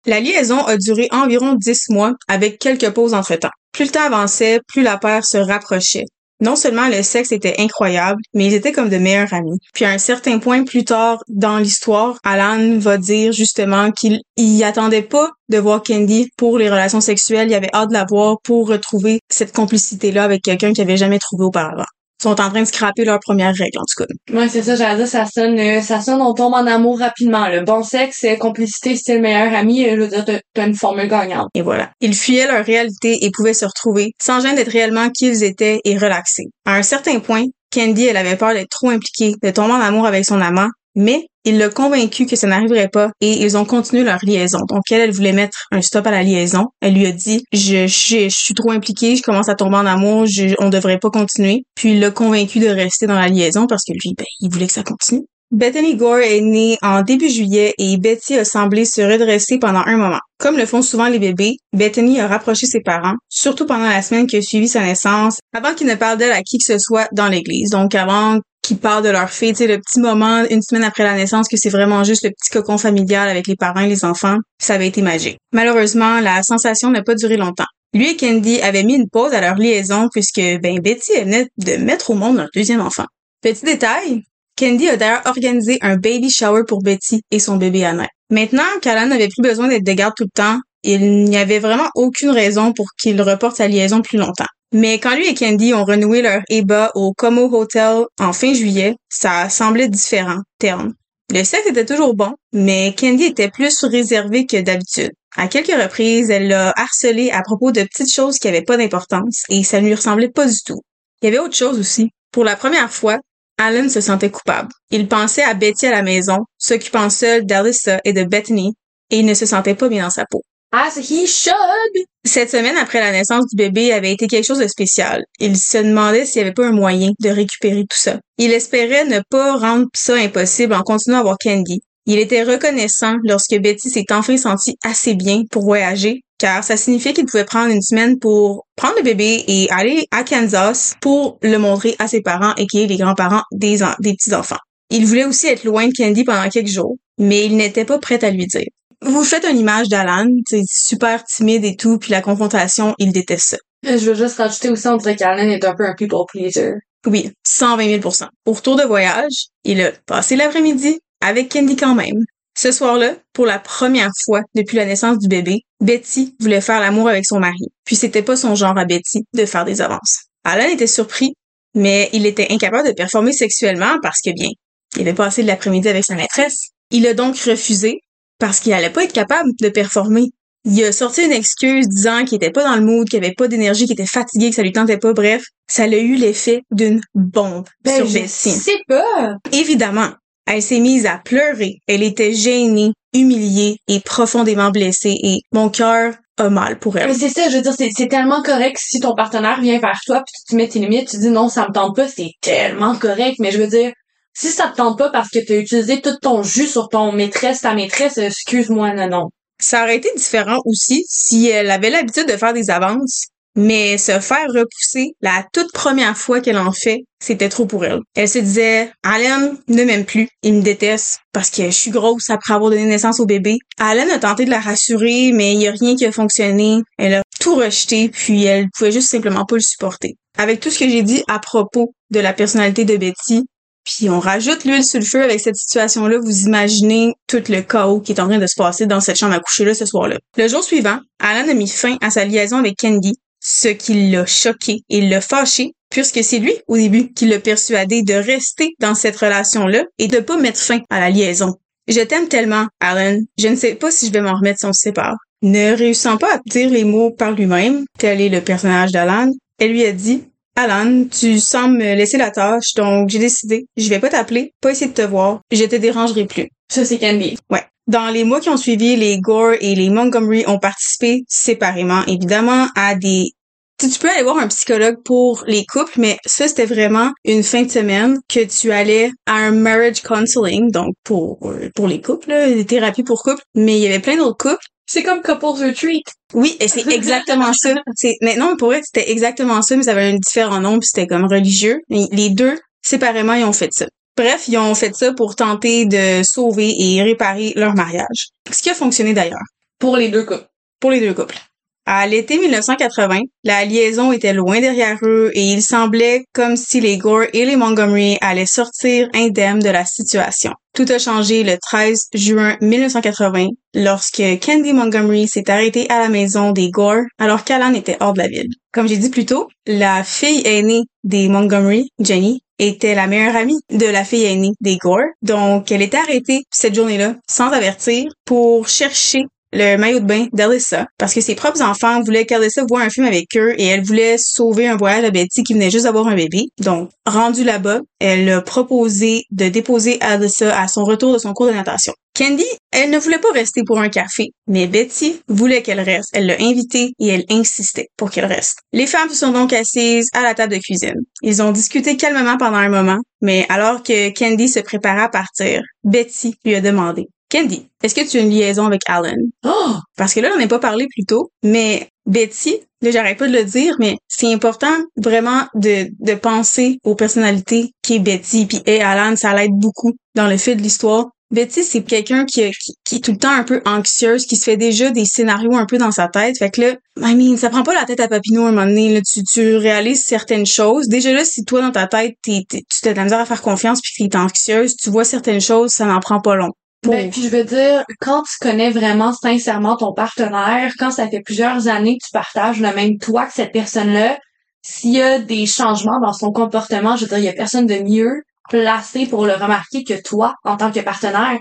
La liaison a duré environ dix mois, avec quelques pauses entre-temps. Plus le temps avançait, plus la paire se rapprochait. Non seulement le sexe était incroyable, mais ils étaient comme de meilleurs amis. Puis à un certain point plus tard dans l'histoire, Alan va dire justement qu'il y attendait pas de voir Candy pour les relations sexuelles, il avait hâte de la voir pour retrouver cette complicité-là avec quelqu'un qu'il avait jamais trouvé auparavant sont en train de scraper leur première règle, en tout cas. Ouais, c'est ça, j'allais dire, ça sonne, euh, ça sonne, on tombe en amour rapidement, le bon sexe, complicité, c'est le meilleur ami, euh, je veux dire, t'as une formule gagnante. Et voilà. Ils fuyaient leur réalité et pouvaient se retrouver, sans gêne d'être réellement qui ils étaient et relaxés. À un certain point, Candy, elle avait peur d'être trop impliquée, de tomber en amour avec son amant, mais il l'a convaincu que ça n'arriverait pas et ils ont continué leur liaison. Donc elle, elle voulait mettre un stop à la liaison. Elle lui a dit je, je, suis trop impliquée, je commence à tomber en amour, je, on devrait pas continuer. Puis il l'a convaincu de rester dans la liaison parce que lui, ben, il voulait que ça continue. Bethany Gore est née en début juillet et Betty a semblé se redresser pendant un moment. Comme le font souvent les bébés, Bethany a rapproché ses parents, surtout pendant la semaine qui a suivi sa naissance, avant qu'il ne parle d'elle à qui que ce soit dans l'église. Donc avant qui parlent de leur fille, tu le petit moment une semaine après la naissance que c'est vraiment juste le petit cocon familial avec les parents et les enfants, ça avait été magique. Malheureusement, la sensation n'a pas duré longtemps. Lui et Candy avaient mis une pause à leur liaison puisque, ben, Betty venait de mettre au monde leur deuxième enfant. Petit détail, Candy a d'ailleurs organisé un baby shower pour Betty et son bébé à Maintenant qu'Alan n'avait plus besoin d'être de garde tout le temps, il n'y avait vraiment aucune raison pour qu'il reporte sa liaison plus longtemps. Mais quand lui et Candy ont renoué leur ébat au Como Hotel en fin juillet, ça semblait différent, terne. Le sexe était toujours bon, mais Candy était plus réservée que d'habitude. À quelques reprises, elle l'a harcelé à propos de petites choses qui n'avaient pas d'importance et ça ne lui ressemblait pas du tout. Il y avait autre chose aussi. Pour la première fois, Alan se sentait coupable. Il pensait à Betty à la maison, s'occupant seul d'Alyssa et de Bethany, et il ne se sentait pas bien dans sa peau. As he should! Cette semaine après la naissance du bébé avait été quelque chose de spécial. Il se demandait s'il n'y avait pas un moyen de récupérer tout ça. Il espérait ne pas rendre ça impossible en continuant à voir Candy. Il était reconnaissant lorsque Betty s'est enfin sentie assez bien pour voyager, car ça signifiait qu'il pouvait prendre une semaine pour prendre le bébé et aller à Kansas pour le montrer à ses parents et qui est les grands-parents des, des petits-enfants. Il voulait aussi être loin de Candy pendant quelques jours, mais il n'était pas prêt à lui dire. Vous faites une image d'Alan, c'est super timide et tout, puis la confrontation, il déteste ça. Je veux juste rajouter aussi, on dirait qu'Alan est un peu un people pleaser. Oui, 120 000% Au retour de voyage, il a passé l'après-midi avec Candy quand même. Ce soir-là, pour la première fois depuis la naissance du bébé, Betty voulait faire l'amour avec son mari. Puis c'était pas son genre à Betty de faire des avances. Alan était surpris, mais il était incapable de performer sexuellement parce que bien, il avait passé l'après-midi avec sa maîtresse. Il a donc refusé parce qu'il allait pas être capable de performer. Il a sorti une excuse disant qu'il était pas dans le mood, qu'il avait pas d'énergie, qu'il était fatigué, que ça lui tentait pas. Bref, ça a eu l'effet d'une bombe ben, sur Bessie. C'est pas. Évidemment, elle s'est mise à pleurer. Elle était gênée, humiliée et profondément blessée et mon cœur a mal pour elle. Mais c'est ça, je veux dire, c'est tellement correct si ton partenaire vient vers toi puis tu mets tes limites, tu dis non, ça me tente pas, c'est tellement correct. Mais je veux dire, si ça te tente pas parce que tu as utilisé tout ton jus sur ton maîtresse, ta maîtresse, excuse-moi, non, non. Ça aurait été différent aussi si elle avait l'habitude de faire des avances, mais se faire repousser la toute première fois qu'elle en fait, c'était trop pour elle. Elle se disait, Alan ne m'aime plus, il me déteste parce que je suis grosse après avoir donné naissance au bébé. Alan a tenté de la rassurer, mais il y a rien qui a fonctionné. Elle a tout rejeté, puis elle pouvait juste simplement pas le supporter. avec tout ce que j'ai dit à propos de la personnalité de Betty, puis on rajoute l'huile sur le feu avec cette situation-là, vous imaginez tout le chaos qui est en train de se passer dans cette chambre à coucher-là ce soir-là. Le jour suivant, Alan a mis fin à sa liaison avec Candy, ce qui l'a choqué et l'a fâché, puisque c'est lui, au début, qui l'a persuadé de rester dans cette relation-là et de pas mettre fin à la liaison. Je t'aime tellement, Alan. Je ne sais pas si je vais m'en remettre si on se sépare. Ne réussissant pas à dire les mots par lui-même, tel est le personnage d'Alan, elle lui a dit Alan, tu sembles me laisser la tâche, donc j'ai décidé, je vais pas t'appeler, pas essayer de te voir, je te dérangerai plus. Ça, c'est Candy. Ouais. Dans les mois qui ont suivi, les Gore et les Montgomery ont participé séparément, évidemment, à des tu, peux aller voir un psychologue pour les couples, mais ça, c'était vraiment une fin de semaine que tu allais à un marriage counseling, donc pour, pour les couples, là, des thérapies pour couples, mais il y avait plein d'autres couples. C'est comme Couples Retreat. Oui, et c'est exactement ça. C'est, mais non, pour eux, c'était exactement ça, mais ça avait un différent nom, puis c'était comme religieux. Les deux, séparément, ils ont fait ça. Bref, ils ont fait ça pour tenter de sauver et réparer leur mariage. Ce qui a fonctionné d'ailleurs. Pour les deux couples. Pour les deux couples. À l'été 1980, la liaison était loin derrière eux et il semblait comme si les Gore et les Montgomery allaient sortir indemnes de la situation. Tout a changé le 13 juin 1980 lorsque Candy Montgomery s'est arrêtée à la maison des Gore alors qu'Alan était hors de la ville. Comme j'ai dit plus tôt, la fille aînée des Montgomery, Jenny, était la meilleure amie de la fille aînée des Gore. Donc, elle était arrêtée cette journée-là, sans avertir, pour chercher le maillot de bain d'Alyssa parce que ses propres enfants voulaient qu'Alyssa voit un film avec eux et elle voulait sauver un voyage à Betty qui venait juste d'avoir un bébé. Donc, rendue là-bas, elle a proposé de déposer Alyssa à son retour de son cours de natation. Candy, elle ne voulait pas rester pour un café, mais Betty voulait qu'elle reste. Elle l'a invitée et elle insistait pour qu'elle reste. Les femmes se sont donc assises à la table de cuisine. Ils ont discuté calmement pendant un moment, mais alors que Candy se préparait à partir, Betty lui a demandé Candy, est-ce que tu as une liaison avec Alan? Oh! Parce que là, on n'a pas parlé plus tôt, mais Betty, là, j'arrête pas de le dire, mais c'est important vraiment de, de penser aux personnalités qui est Betty puis et Alan, ça l'aide beaucoup dans le fil de l'histoire. Betty, c'est quelqu'un qui, qui, est tout le temps un peu anxieuse, qui se fait déjà des scénarios un peu dans sa tête. Fait que là, I mean, ça prend pas la tête à Papineau à un moment donné. Là, tu, tu réalises certaines choses. Déjà là, si toi, dans ta tête, t'es, tu t'as de la misère à faire confiance puis t'es anxieuse, tu vois certaines choses, ça n'en prend pas long. Ben, puis je veux dire, quand tu connais vraiment sincèrement ton partenaire, quand ça fait plusieurs années que tu partages le même toit que cette personne-là, s'il y a des changements dans son comportement, je veux dire, il y a personne de mieux placé pour le remarquer que toi, en tant que partenaire.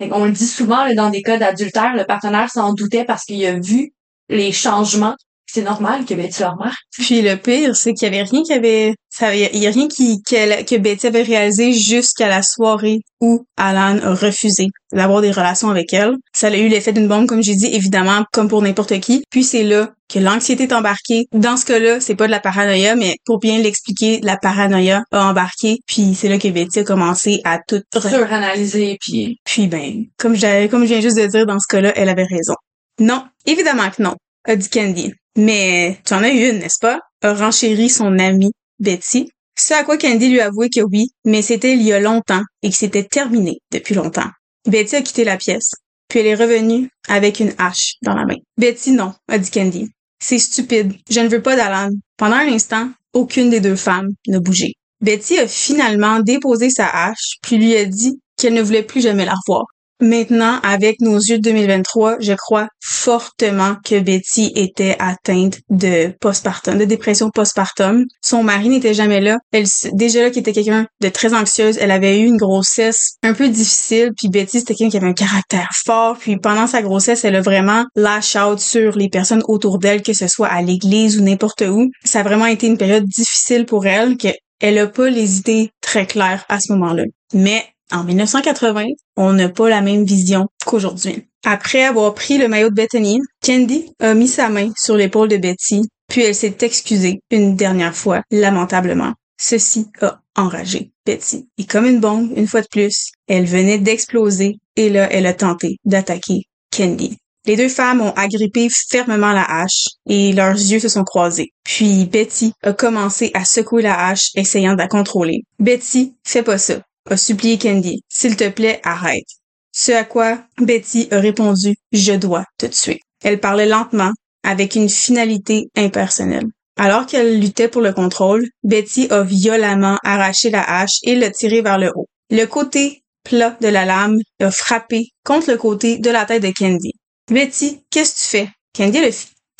on le dit souvent dans des cas d'adultère, le partenaire s'en doutait parce qu'il a vu les changements c'est normal que Betty le remarque. Puis le pire, c'est qu'il y avait rien qui avait, il y a rien qui, que Betty avait réalisé jusqu'à la soirée où Alan a refusé d'avoir des relations avec elle. Ça a eu l'effet d'une bombe, comme j'ai dit, évidemment, comme pour n'importe qui. Puis c'est là que l'anxiété est embarquée. Dans ce cas-là, c'est pas de la paranoïa, mais pour bien l'expliquer, la paranoïa a embarqué. Puis c'est là que Betty a commencé à tout suranalyser. Puis puis ben, comme j'avais, comme je viens juste de dire, dans ce cas-là, elle avait raison. Non, évidemment que non, a dit Candy. Mais tu en as une, n'est-ce pas? A renchéri son amie Betty. Ce à quoi Candy lui a avoué que oui, mais c'était il y a longtemps et que c'était terminé depuis longtemps. Betty a quitté la pièce, puis elle est revenue avec une hache dans la main. Betty, non, a dit Candy. C'est stupide. Je ne veux pas d'Alan. Pendant un instant, aucune des deux femmes ne bougeait. Betty a finalement déposé sa hache, puis lui a dit qu'elle ne voulait plus jamais la revoir. Maintenant, avec nos yeux de 2023, je crois fortement que Betty était atteinte de postpartum, de dépression postpartum. Son mari n'était jamais là. Elle, déjà là, qui était quelqu'un de très anxieuse, elle avait eu une grossesse un peu difficile, puis Betty, c'était quelqu'un qui avait un caractère fort, puis pendant sa grossesse, elle a vraiment lash out sur les personnes autour d'elle, que ce soit à l'église ou n'importe où. Ça a vraiment été une période difficile pour elle, que elle a pas les idées très claires à ce moment-là. Mais en 1980, on n'a pas la même vision qu'aujourd'hui. Après avoir pris le maillot de Bethany, Candy a mis sa main sur l'épaule de Betty, puis elle s'est excusée une dernière fois, lamentablement. Ceci a enragé Betty. Et comme une bombe, une fois de plus, elle venait d'exploser et là, elle a tenté d'attaquer Candy. Les deux femmes ont agrippé fermement la hache et leurs yeux se sont croisés. Puis Betty a commencé à secouer la hache, essayant de la contrôler. Betty, fais pas ça a supplié Candy. S'il te plaît, arrête. Ce à quoi Betty a répondu Je dois te tuer. Elle parlait lentement, avec une finalité impersonnelle. Alors qu'elle luttait pour le contrôle, Betty a violemment arraché la hache et l'a tirée vers le haut. Le côté plat de la lame a frappé contre le côté de la tête de Candy. Betty, qu'est-ce que tu fais? Candy a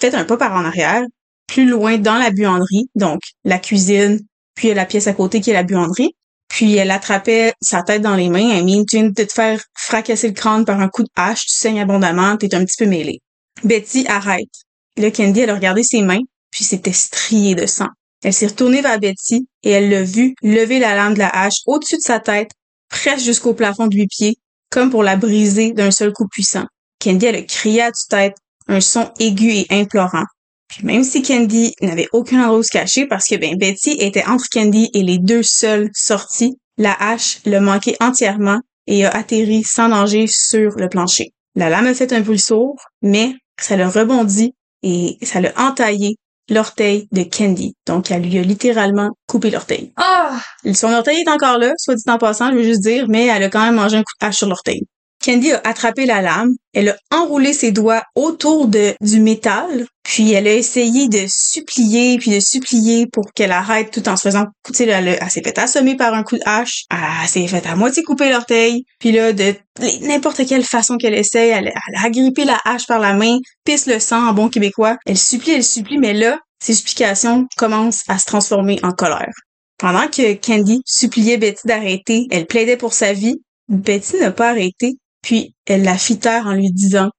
fait un pas par en arrière, plus loin dans la buanderie, donc la cuisine, puis la pièce à côté qui est la buanderie. Puis elle attrapait sa tête dans les mains. Elle dit, tu viens de te faire fracasser le crâne par un coup de hache, tu saignes abondamment, t'es un petit peu mêlé. Betty arrête. Là, Candy, elle a regardé ses mains, puis c'était strié de sang. Elle s'est retournée vers Betty et elle l'a vu lever la lame de la hache au-dessus de sa tête, presque jusqu'au plafond de huit pieds, comme pour la briser d'un seul coup puissant. Candy, elle a crié à tue-tête, un son aigu et implorant. Puis même si Candy n'avait aucun endroit où se cacher parce que ben Betty était entre Candy et les deux seules sorties, la hache l'a manqué entièrement et a atterri sans danger sur le plancher. La lame a fait un bruit sourd, mais ça l'a rebondi et ça l'a entaillé l'orteil de Candy. Donc, elle lui a littéralement coupé l'orteil. Ah! Son orteil est encore là, soit dit en passant, je veux juste dire, mais elle a quand même mangé un coup de hache sur l'orteil. Candy a attrapé la lame, elle a enroulé ses doigts autour de, du métal, puis elle a essayé de supplier, puis de supplier pour qu'elle arrête tout en se faisant, tu sais, elle, elle s'est fait assommer par un coup de hache, elle s'est fait à moitié couper l'orteil, puis là, de n'importe quelle façon qu'elle essaye, elle, elle, a agrippé la hache par la main, pisse le sang en bon québécois, elle supplie, elle supplie, mais là, ses supplications commencent à se transformer en colère. Pendant que Candy suppliait Betty d'arrêter, elle plaidait pour sa vie, Betty n'a pas arrêté puis elle la fit taire en lui disant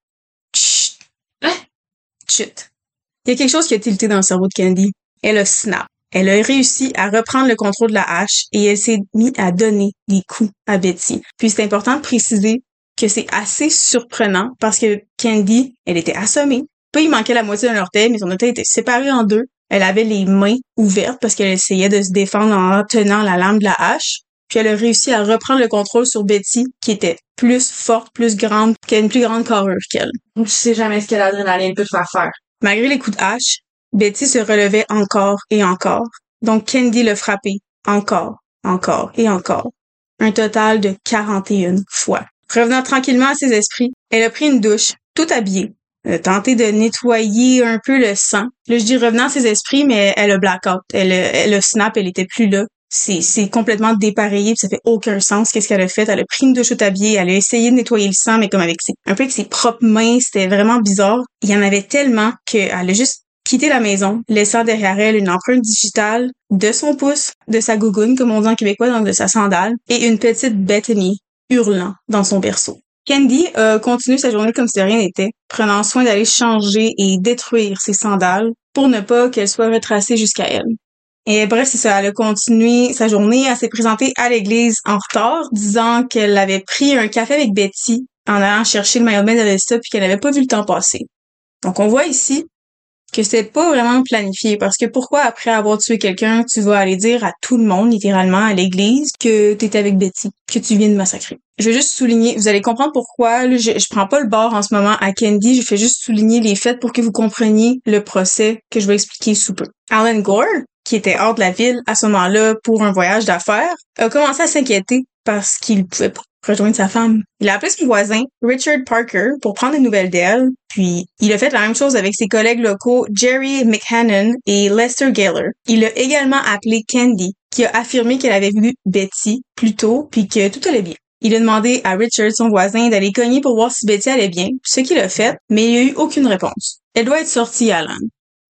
Chut! Hein? Chut! Il y a quelque chose qui a tilté dans le cerveau de Candy. Elle a snap. Elle a réussi à reprendre le contrôle de la hache et elle s'est mise à donner des coups à Betty. Puis c'est important de préciser que c'est assez surprenant parce que Candy, elle était assommée. Pas il manquait la moitié d'un orteil, mais son orteil était séparé en deux. Elle avait les mains ouvertes parce qu'elle essayait de se défendre en tenant la lame de la hache. Puis elle a réussi à reprendre le contrôle sur Betty, qui était plus forte, plus grande, qui a une plus grande carrure qu'elle. Je sais jamais ce que l'adrénaline peut te faire faire. Malgré les coups de hache, Betty se relevait encore et encore. Donc Candy l'a frappé encore, encore et encore. Un total de 41 fois. Revenant tranquillement à ses esprits, elle a pris une douche, tout habillée. Elle a tenté de nettoyer un peu le sang. Là, je dis revenant à ses esprits, mais elle a blackout. Elle, elle a snap, elle était plus là c'est, complètement dépareillé, ça fait aucun sens. Qu'est-ce qu'elle a fait? Elle a pris une douche au tablier, elle a essayé de nettoyer le sang, mais comme avec ses, un peu avec ses propres mains, c'était vraiment bizarre. Il y en avait tellement qu'elle a juste quitté la maison, laissant derrière elle une empreinte digitale de son pouce, de sa gougoune, comme on dit en québécois, donc de sa sandale, et une petite Bethany hurlant dans son berceau. Candy a continué sa journée comme si rien n'était, prenant soin d'aller changer et détruire ses sandales pour ne pas qu'elles soient retracées jusqu'à elle. Et bref, c'est ça. Elle a continué sa journée. Elle s'est présentée à l'église en retard, disant qu'elle avait pris un café avec Betty en allant chercher le maillot de bain puis qu'elle n'avait pas vu le temps passer. Donc, on voit ici que c'est pas vraiment planifié parce que pourquoi après avoir tué quelqu'un, tu vas aller dire à tout le monde, littéralement, à l'église, que t'étais avec Betty, que tu viens de massacrer? Je vais juste souligner, vous allez comprendre pourquoi, je, je prends pas le bord en ce moment à Candy, je fais juste souligner les faits pour que vous compreniez le procès que je vais expliquer sous peu. Alan Gore, qui était hors de la ville à ce moment-là pour un voyage d'affaires, a commencé à s'inquiéter parce qu'il pouvait pas rejoindre sa femme. Il a appelé son voisin, Richard Parker, pour prendre des nouvelles d'elle, puis il a fait la même chose avec ses collègues locaux Jerry McHannon et Lester Gaylor. Il a également appelé Candy, qui a affirmé qu'elle avait vu Betty plus tôt, puis que tout allait bien. Il a demandé à Richard, son voisin, d'aller cogner pour voir si Betty allait bien, ce qu'il a fait, mais il n'y a eu aucune réponse. Elle doit être sortie, Alan.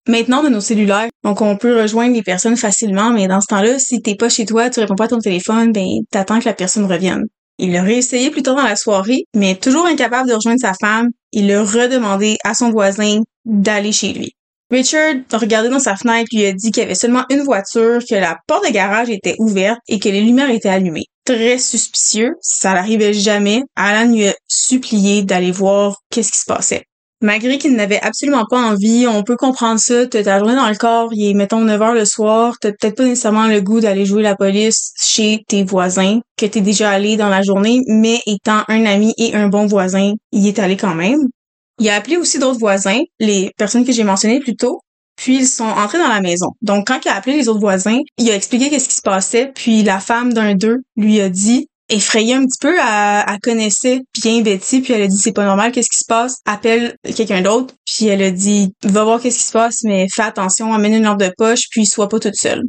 Maintenant, de nos cellulaires, donc on peut rejoindre les personnes facilement, mais dans ce temps-là, si t'es pas chez toi, tu réponds pas à ton téléphone, ben t'attends que la personne revienne. Il l'a réessayé plus tard dans la soirée, mais toujours incapable de rejoindre sa femme, il a redemandé à son voisin d'aller chez lui. Richard a regardé dans sa fenêtre, lui a dit qu'il y avait seulement une voiture, que la porte de garage était ouverte et que les lumières étaient allumées. Très suspicieux, ça n'arrivait jamais. Alan lui a supplié d'aller voir qu'est-ce qui se passait malgré qu'il n'avait absolument pas envie, on peut comprendre ça, t'as ta journée dans le corps, il est, mettons, 9 heures le soir, t'as peut-être pas nécessairement le goût d'aller jouer la police chez tes voisins, que t'es déjà allé dans la journée, mais étant un ami et un bon voisin, il est allé quand même. Il a appelé aussi d'autres voisins, les personnes que j'ai mentionnées plus tôt, puis ils sont entrés dans la maison. Donc quand il a appelé les autres voisins, il a expliqué qu'est-ce qui se passait, puis la femme d'un d'eux lui a dit effrayée un petit peu, elle, elle connaissait bien Betty, puis elle a dit c'est pas normal, qu'est-ce qui se passe? Appelle quelqu'un d'autre, puis elle a dit va voir qu'est-ce qui se passe, mais fais attention, amène une lampe de poche, puis sois pas toute seule.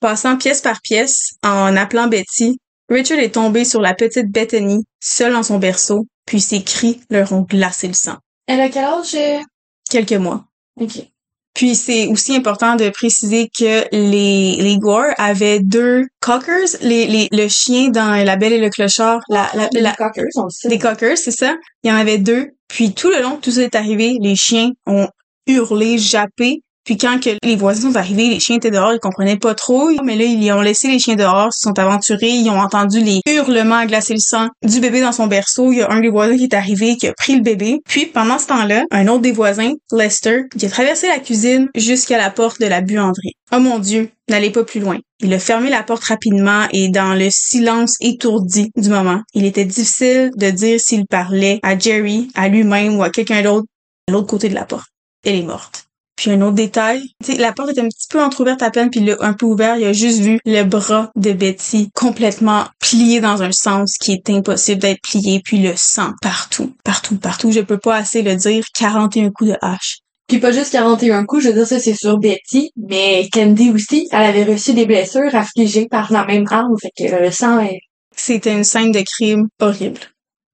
Passant pièce par pièce, en appelant Betty, Richard est tombé sur la petite Bethany, seule dans son berceau, puis ses cris leur ont glacé le sang. Elle a quel âge? euh? Quelques mois. Ok. Puis c'est aussi important de préciser que les, les Gore avaient deux cockers, les, les, le chien dans La Belle et le Clochard, la, la, Les la- cockers, on le sait. des cockers, c'est ça. Il y en avait deux. Puis tout le long tout ça est arrivé, les chiens ont hurlé, jappé. Puis quand que les voisins sont arrivés, les chiens étaient dehors, ils comprenaient pas trop. Mais là, ils ont laissé les chiens dehors, se sont aventurés, ils ont entendu les hurlements glacer le sang du bébé dans son berceau. Il y a un des voisins qui est arrivé, qui a pris le bébé. Puis pendant ce temps-là, un autre des voisins, Lester, qui a traversé la cuisine jusqu'à la porte de la buanderie. Oh mon Dieu, n'allez pas plus loin. Il a fermé la porte rapidement et dans le silence étourdi du moment, il était difficile de dire s'il parlait à Jerry, à lui-même ou à quelqu'un d'autre à l'autre côté de la porte. Elle est morte. Puis un autre détail, tu sais, la porte était un petit peu entrouverte à peine, puis le, un peu ouvert, il a juste vu le bras de Betty complètement plié dans un sens qui est impossible d'être plié, puis le sang partout, partout, partout. Je peux pas assez le dire, 41 coups de hache. Puis pas juste 41 coups, je veux dire ça c'est sur Betty, mais Candy aussi, elle avait reçu des blessures affligées par la même arme, fait que le sang est... C'était une scène de crime horrible.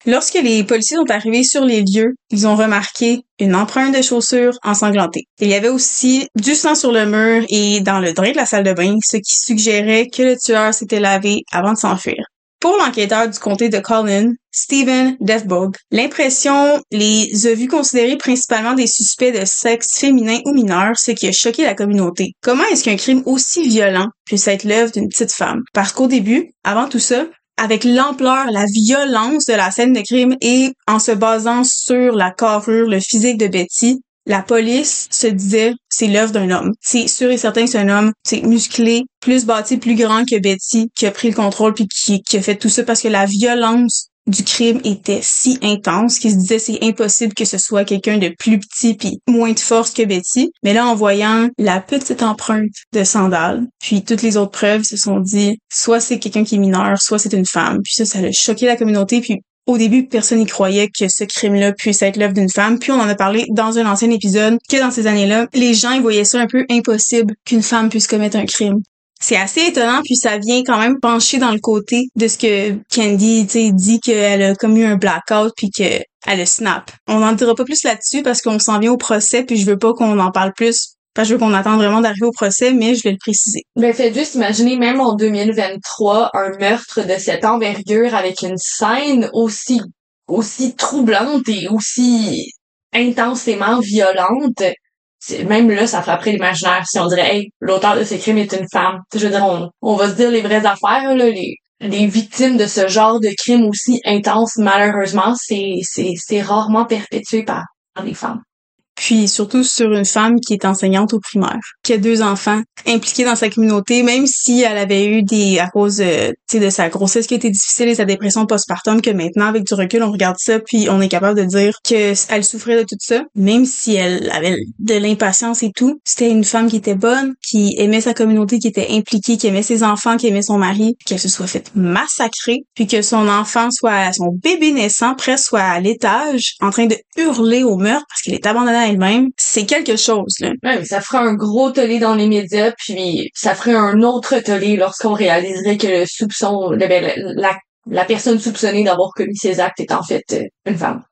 Lorsque les policiers sont arrivés sur les lieux, ils ont remarqué une empreinte de chaussures ensanglantée. Il y avait aussi du sang sur le mur et dans le drain de la salle de bain, ce qui suggérait que le tueur s'était lavé avant de s'enfuir. Pour l'enquêteur du comté de Collin, Stephen Defbog, l'impression les a vus considérer principalement des suspects de sexe féminin ou mineur, ce qui a choqué la communauté. Comment est-ce qu'un crime aussi violent puisse être l'œuvre d'une petite femme? Parce qu'au début, avant tout ça, avec l'ampleur, la violence de la scène de crime et en se basant sur la carrure, le physique de Betty, la police se disait c'est l'œuvre d'un homme. C'est sûr et certain que c'est un homme, c'est musclé, plus bâti, plus grand que Betty, qui a pris le contrôle puis qui, qui a fait tout ça parce que la violence du crime était si intense qu'il se disait c'est impossible que ce soit quelqu'un de plus petit puis moins de force que Betty. Mais là, en voyant la petite empreinte de sandales, puis toutes les autres preuves, se sont dit soit c'est quelqu'un qui est mineur, soit c'est une femme. Puis ça, ça a choqué la communauté. Puis au début, personne n'y croyait que ce crime-là puisse être l'œuvre d'une femme. Puis on en a parlé dans un ancien épisode que dans ces années-là, les gens ils voyaient ça un peu impossible qu'une femme puisse commettre un crime. C'est assez étonnant, puis ça vient quand même pencher dans le côté de ce que Candy, dit qu'elle a comme eu un blackout puis que elle snap. On n'en dira pas plus là-dessus parce qu'on s'en vient au procès, puis je veux pas qu'on en parle plus parce que je veux qu'on attende vraiment d'arriver au procès, mais je vais le préciser. Ben, faites juste imaginer, même en 2023, un meurtre de cette envergure avec une scène aussi, aussi troublante et aussi intensément violente. Même là, ça frapperait l'imaginaire si on dirait, hey, l'auteur de ce crime est une femme. Je veux dire, on, on va se dire les vraies affaires, là, les, les victimes de ce genre de crime aussi intense, malheureusement, c'est, c'est, c'est rarement perpétué par, par les femmes. Puis surtout sur une femme qui est enseignante au primaire, qui a deux enfants impliqués dans sa communauté, même si elle avait eu des à cause euh, de sa grossesse qui été difficile et sa dépression postpartum, que maintenant avec du recul on regarde ça puis on est capable de dire que elle souffrait de tout ça, même si elle avait de l'impatience et tout, c'était une femme qui était bonne, qui aimait sa communauté, qui était impliquée, qui aimait ses enfants, qui aimait son mari, qu'elle se soit faite massacrer, puis que son enfant soit son bébé naissant presque soit à l'étage en train de hurler au meurtre parce qu'elle est abandonnée à elle-même, c'est quelque chose là. Ouais, mais ça ferait un gros tollé dans les médias, puis ça ferait un autre tollé lorsqu'on réaliserait que le soupçon, le- ben, la, la personne soupçonnée d'avoir commis ces actes est en fait euh, une femme.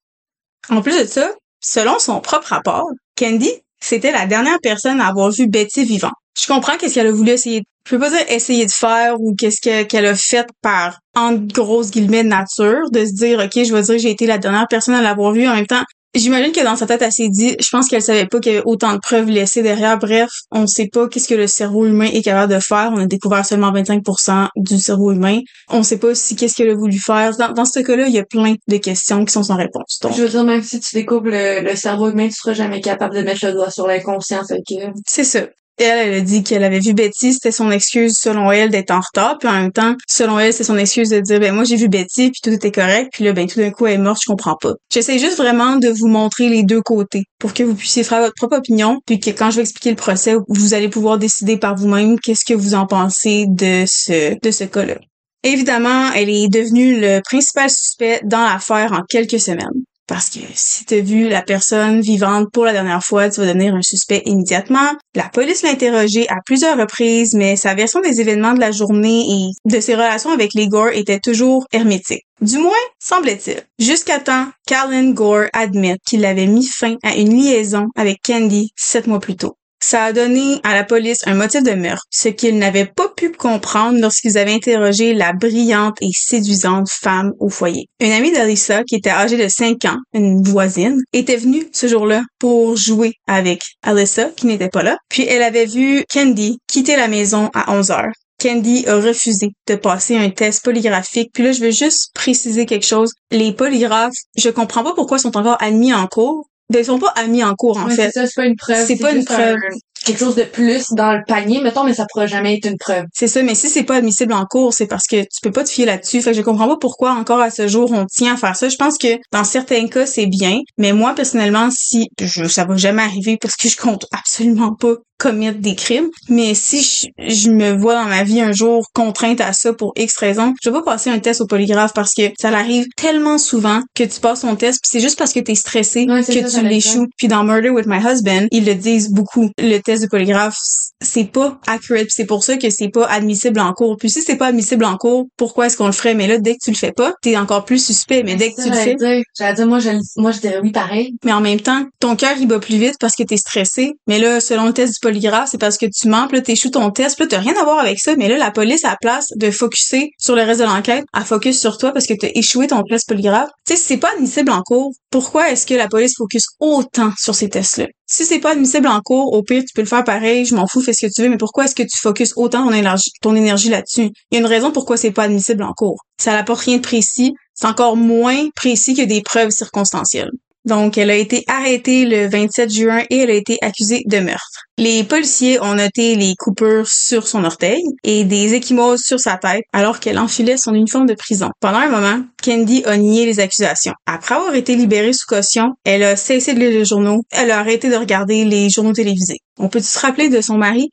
En plus de ça, selon son propre rapport, Candy, c'était la dernière personne à avoir vu Betty vivant. Je comprends qu'est-ce qu'elle a voulu essayer. Je peux pas dire essayer de faire ou qu'est-ce que- qu'elle a fait par en grosses guillemets de nature, de se dire ok, je vais dire que j'ai été la dernière personne à l'avoir vu. En même temps, j'imagine que dans sa tête, elle s'est dit, je pense qu'elle savait pas qu'il y avait autant de preuves laissées derrière. Bref, on sait pas qu'est-ce que le cerveau humain est capable de faire. On a découvert seulement 25% du cerveau humain. On sait pas si qu'est-ce qu'elle a voulu faire. Dans, dans ce cas-là, il y a plein de questions qui sont sans réponse. Donc, Je veux dire, même si tu découvres le, le cerveau humain, tu seras jamais capable de mettre le doigt sur l'inconscient, fait que... C'est ça. Elle, elle a dit qu'elle avait vu Betty, c'était son excuse selon elle d'être en retard, puis en même temps, selon elle, c'est son excuse de dire ben moi j'ai vu Betty puis tout était correct, puis là ben tout d'un coup elle est morte, je comprends pas. J'essaie juste vraiment de vous montrer les deux côtés pour que vous puissiez faire votre propre opinion, puis que quand je vais expliquer le procès, vous allez pouvoir décider par vous-même qu'est-ce que vous en pensez de ce de ce cas-là. Évidemment, elle est devenue le principal suspect dans l'affaire en quelques semaines. Parce que si t'as vu la personne vivante pour la dernière fois, tu vas devenir un suspect immédiatement. La police l'a interrogé à plusieurs reprises, mais sa version des événements de la journée et de ses relations avec les Gore était toujours hermétique. Du moins, semblait-il. Jusqu'à temps qu'Alan Gore admette qu'il avait mis fin à une liaison avec Candy sept mois plus tôt. Ça a donné à la police un motif de meurtre, ce qu'ils n'avaient pas pu comprendre lorsqu'ils avaient interrogé la brillante et séduisante femme au foyer. Une amie d'Alissa, qui était âgée de 5 ans, une voisine, était venue ce jour-là pour jouer avec Alyssa, qui n'était pas là. Puis elle avait vu Candy quitter la maison à 11 heures. Candy a refusé de passer un test polygraphique. Puis là, je veux juste préciser quelque chose. Les polygraphes, je comprends pas pourquoi ils sont encore admis en cours ben, ils sont pas amis en cours, en Ouais, fait. C'est ça, c'est pas une preuve. C'est pas une preuve. un- quelque chose de plus dans le panier, mettons, mais ça pourra jamais être une preuve. C'est ça, mais si c'est pas admissible en cours, c'est parce que tu peux pas te fier là-dessus. Fait que je comprends pas pourquoi encore à ce jour on tient à faire ça. Je pense que dans certains cas c'est bien, mais moi personnellement, si je, ça va jamais arriver parce que je compte absolument pas commettre des crimes, mais si je, je me vois dans ma vie un jour contrainte à ça pour X raison, je vais pas passer un test au polygraphe parce que ça arrive tellement souvent que tu passes ton test puis c'est juste parce que t'es stressé Ouais, que ça, tu l'échoues. Puis dans Murder with My Husband, ils le disent beaucoup. Le test du polygraphe, c'est pas accurate. C'est pour ça que c'est pas admissible en cours. Puis si c'est pas admissible en cours, pourquoi est-ce qu'on le ferait? Mais là, dès que tu le fais pas, t'es encore plus suspect. Mais dès que tu le fais. J'allais dire, moi, je, moi, je dirais oui pareil. mais en même temps, ton cœur il bat plus vite parce que t'es stressé. Mais là, selon le test du polygraphe, c'est parce que tu mens, puis là ton test, puis là t'as rien à voir avec ça. Mais là, la police à la place de focuser sur le reste de l'enquête, elle focus sur toi parce que t'as échoué ton test polygraphe. Tu sais, si c'est pas admissible en cours, pourquoi est-ce que la police focus autant sur ces tests-là? Si c'est pas admissible en cours, au pire, tu peux le faire pareil, je m'en fous, fais ce que tu veux, mais pourquoi est-ce que tu focuses autant ton énergie, ton énergie là-dessus? Il y a une raison pourquoi c'est pas admissible en cours. Ça n'apporte rien de précis, c'est encore moins précis que des preuves circonstancielles. Donc, elle a été arrêtée le 27 juin et elle a été accusée de meurtre. Les policiers ont noté les coupures sur son orteil et des échymoses sur sa tête alors qu'elle enfilait son uniforme de prison. Pendant un moment, Candy a nié les accusations. Après avoir été libérée sous caution, elle a cessé de lire les journaux, elle a arrêté de regarder les journaux télévisés. On peut se rappeler de son mari,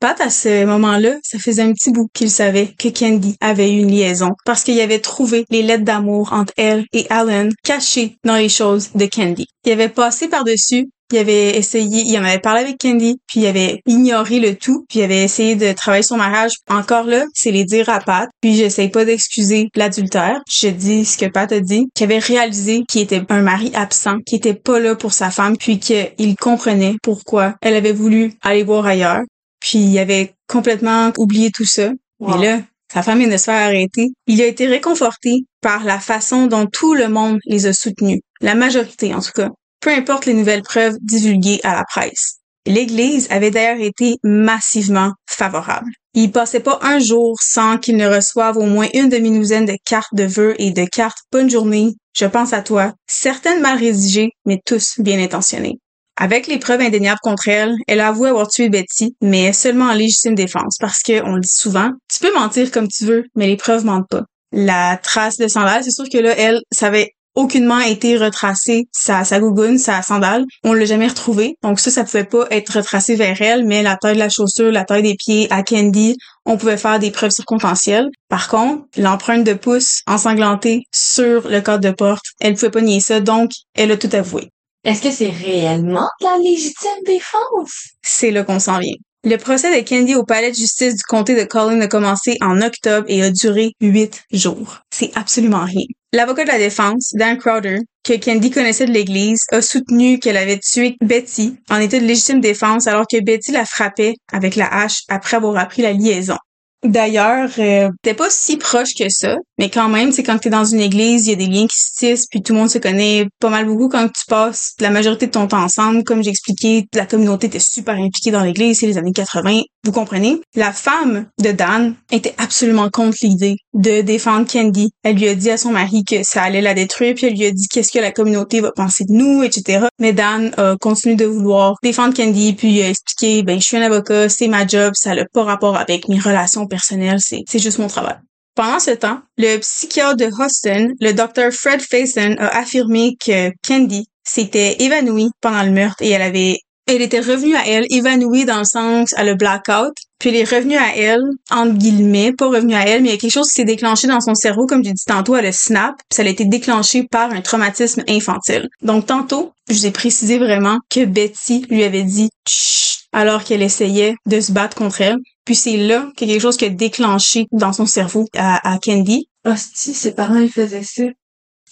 Pat? À ce moment-là, ça faisait un petit bout qu'il savait que Candy avait eu une liaison parce qu'il avait trouvé les lettres d'amour entre elle et Alan cachées dans les choses de Candy. Il avait passé par-dessus il avait essayé, il en avait parlé avec Candy, puis il avait ignoré le tout, puis il avait essayé de travailler son mariage. Encore là, c'est les dire à Pat, puis j'essaye pas d'excuser l'adultère. Je dis ce que Pat a dit, qu'il avait réalisé qu'il était un mari absent, qu'il était pas là pour sa femme, puis qu'il comprenait pourquoi elle avait voulu aller voir ailleurs. Puis il avait complètement oublié tout ça. Wow. Mais là, sa femme vient de se faire arrêter. Il a été réconforté par la façon dont tout le monde les a soutenus. La majorité, en tout cas. Peu importe les nouvelles preuves divulguées à la presse. L'Église avait d'ailleurs été massivement favorable. Il passait pas un jour sans qu'ils ne reçoivent au moins une demi-douzaine de cartes de vœux et de cartes Bonne journée, je pense à toi, certaines mal rédigées, mais tous bien intentionnées. Avec les preuves indéniables contre elle, elle a avoué avoir tué Betty, mais seulement en légitime défense, parce que, on le dit souvent, tu peux mentir comme tu veux, mais les preuves mentent pas. La trace de sandale, c'est sûr que là, elle, ça avait aucunement été retracé sa, sa gougoune, sa sandale. On l'a jamais retrouvé. Donc ça, ça pouvait pas être retracé vers elle, mais la taille de la chaussure, la taille des pieds à Candy, on pouvait faire des preuves circonstancielles. Par contre, l'empreinte de pouce ensanglantée sur le cadre de porte, elle pouvait pas nier ça, donc elle a tout avoué. Est-ce que c'est réellement de la légitime défense? C'est là qu'on s'en vient. Le procès de Candy au palais de justice du comté de Collin a commencé en octobre et a duré huit jours. C'est absolument rien. L'avocat de la défense, Dan Crowder, que Candy connaissait de l'église, a soutenu qu'elle avait tué Betty en état de légitime défense alors que Betty la frappait avec la hache après avoir appris la liaison. D'ailleurs, euh, t'es pas si proche que ça, mais quand même, c'est quand t'es dans une église, il y a des liens qui se tissent, puis tout le monde se connaît pas mal beaucoup quand tu passes la majorité de ton temps ensemble. Comme j'ai expliqué, la communauté était super impliquée dans l'église, c'est les années 80, vous comprenez? La femme de Dan était absolument contre l'idée de défendre Candy. Elle lui a dit à son mari que ça allait la détruire, puis elle lui a dit qu'est-ce que la communauté va penser de nous, etc. Mais Dan a continué de vouloir défendre Candy, puis il a expliqué, ben je suis un avocat, c'est ma job, ça n'a pas rapport avec mes relations personnelles, c'est c'est juste mon travail. Pendant ce temps, le psychiatre de Houston, le docteur Fred Faison, a affirmé que Candy s'était évanouie pendant le meurtre et elle avait Elle était revenue à elle, évanouie dans le sens, à le blackout. Puis elle est revenue à elle, entre guillemets, pas revenue à elle, mais il y a quelque chose qui s'est déclenché dans son cerveau, comme j'ai dit tantôt, elle a snap, puis ça a été déclenché par un traumatisme infantile. Donc tantôt, je vous ai précisé vraiment que Betty lui avait dit Chut alors qu'elle essayait de se battre contre elle. Puis c'est là qu'il y a quelque chose qui a déclenché dans son cerveau à, à Candy. Hostie, ses parents, ils faisaient ça.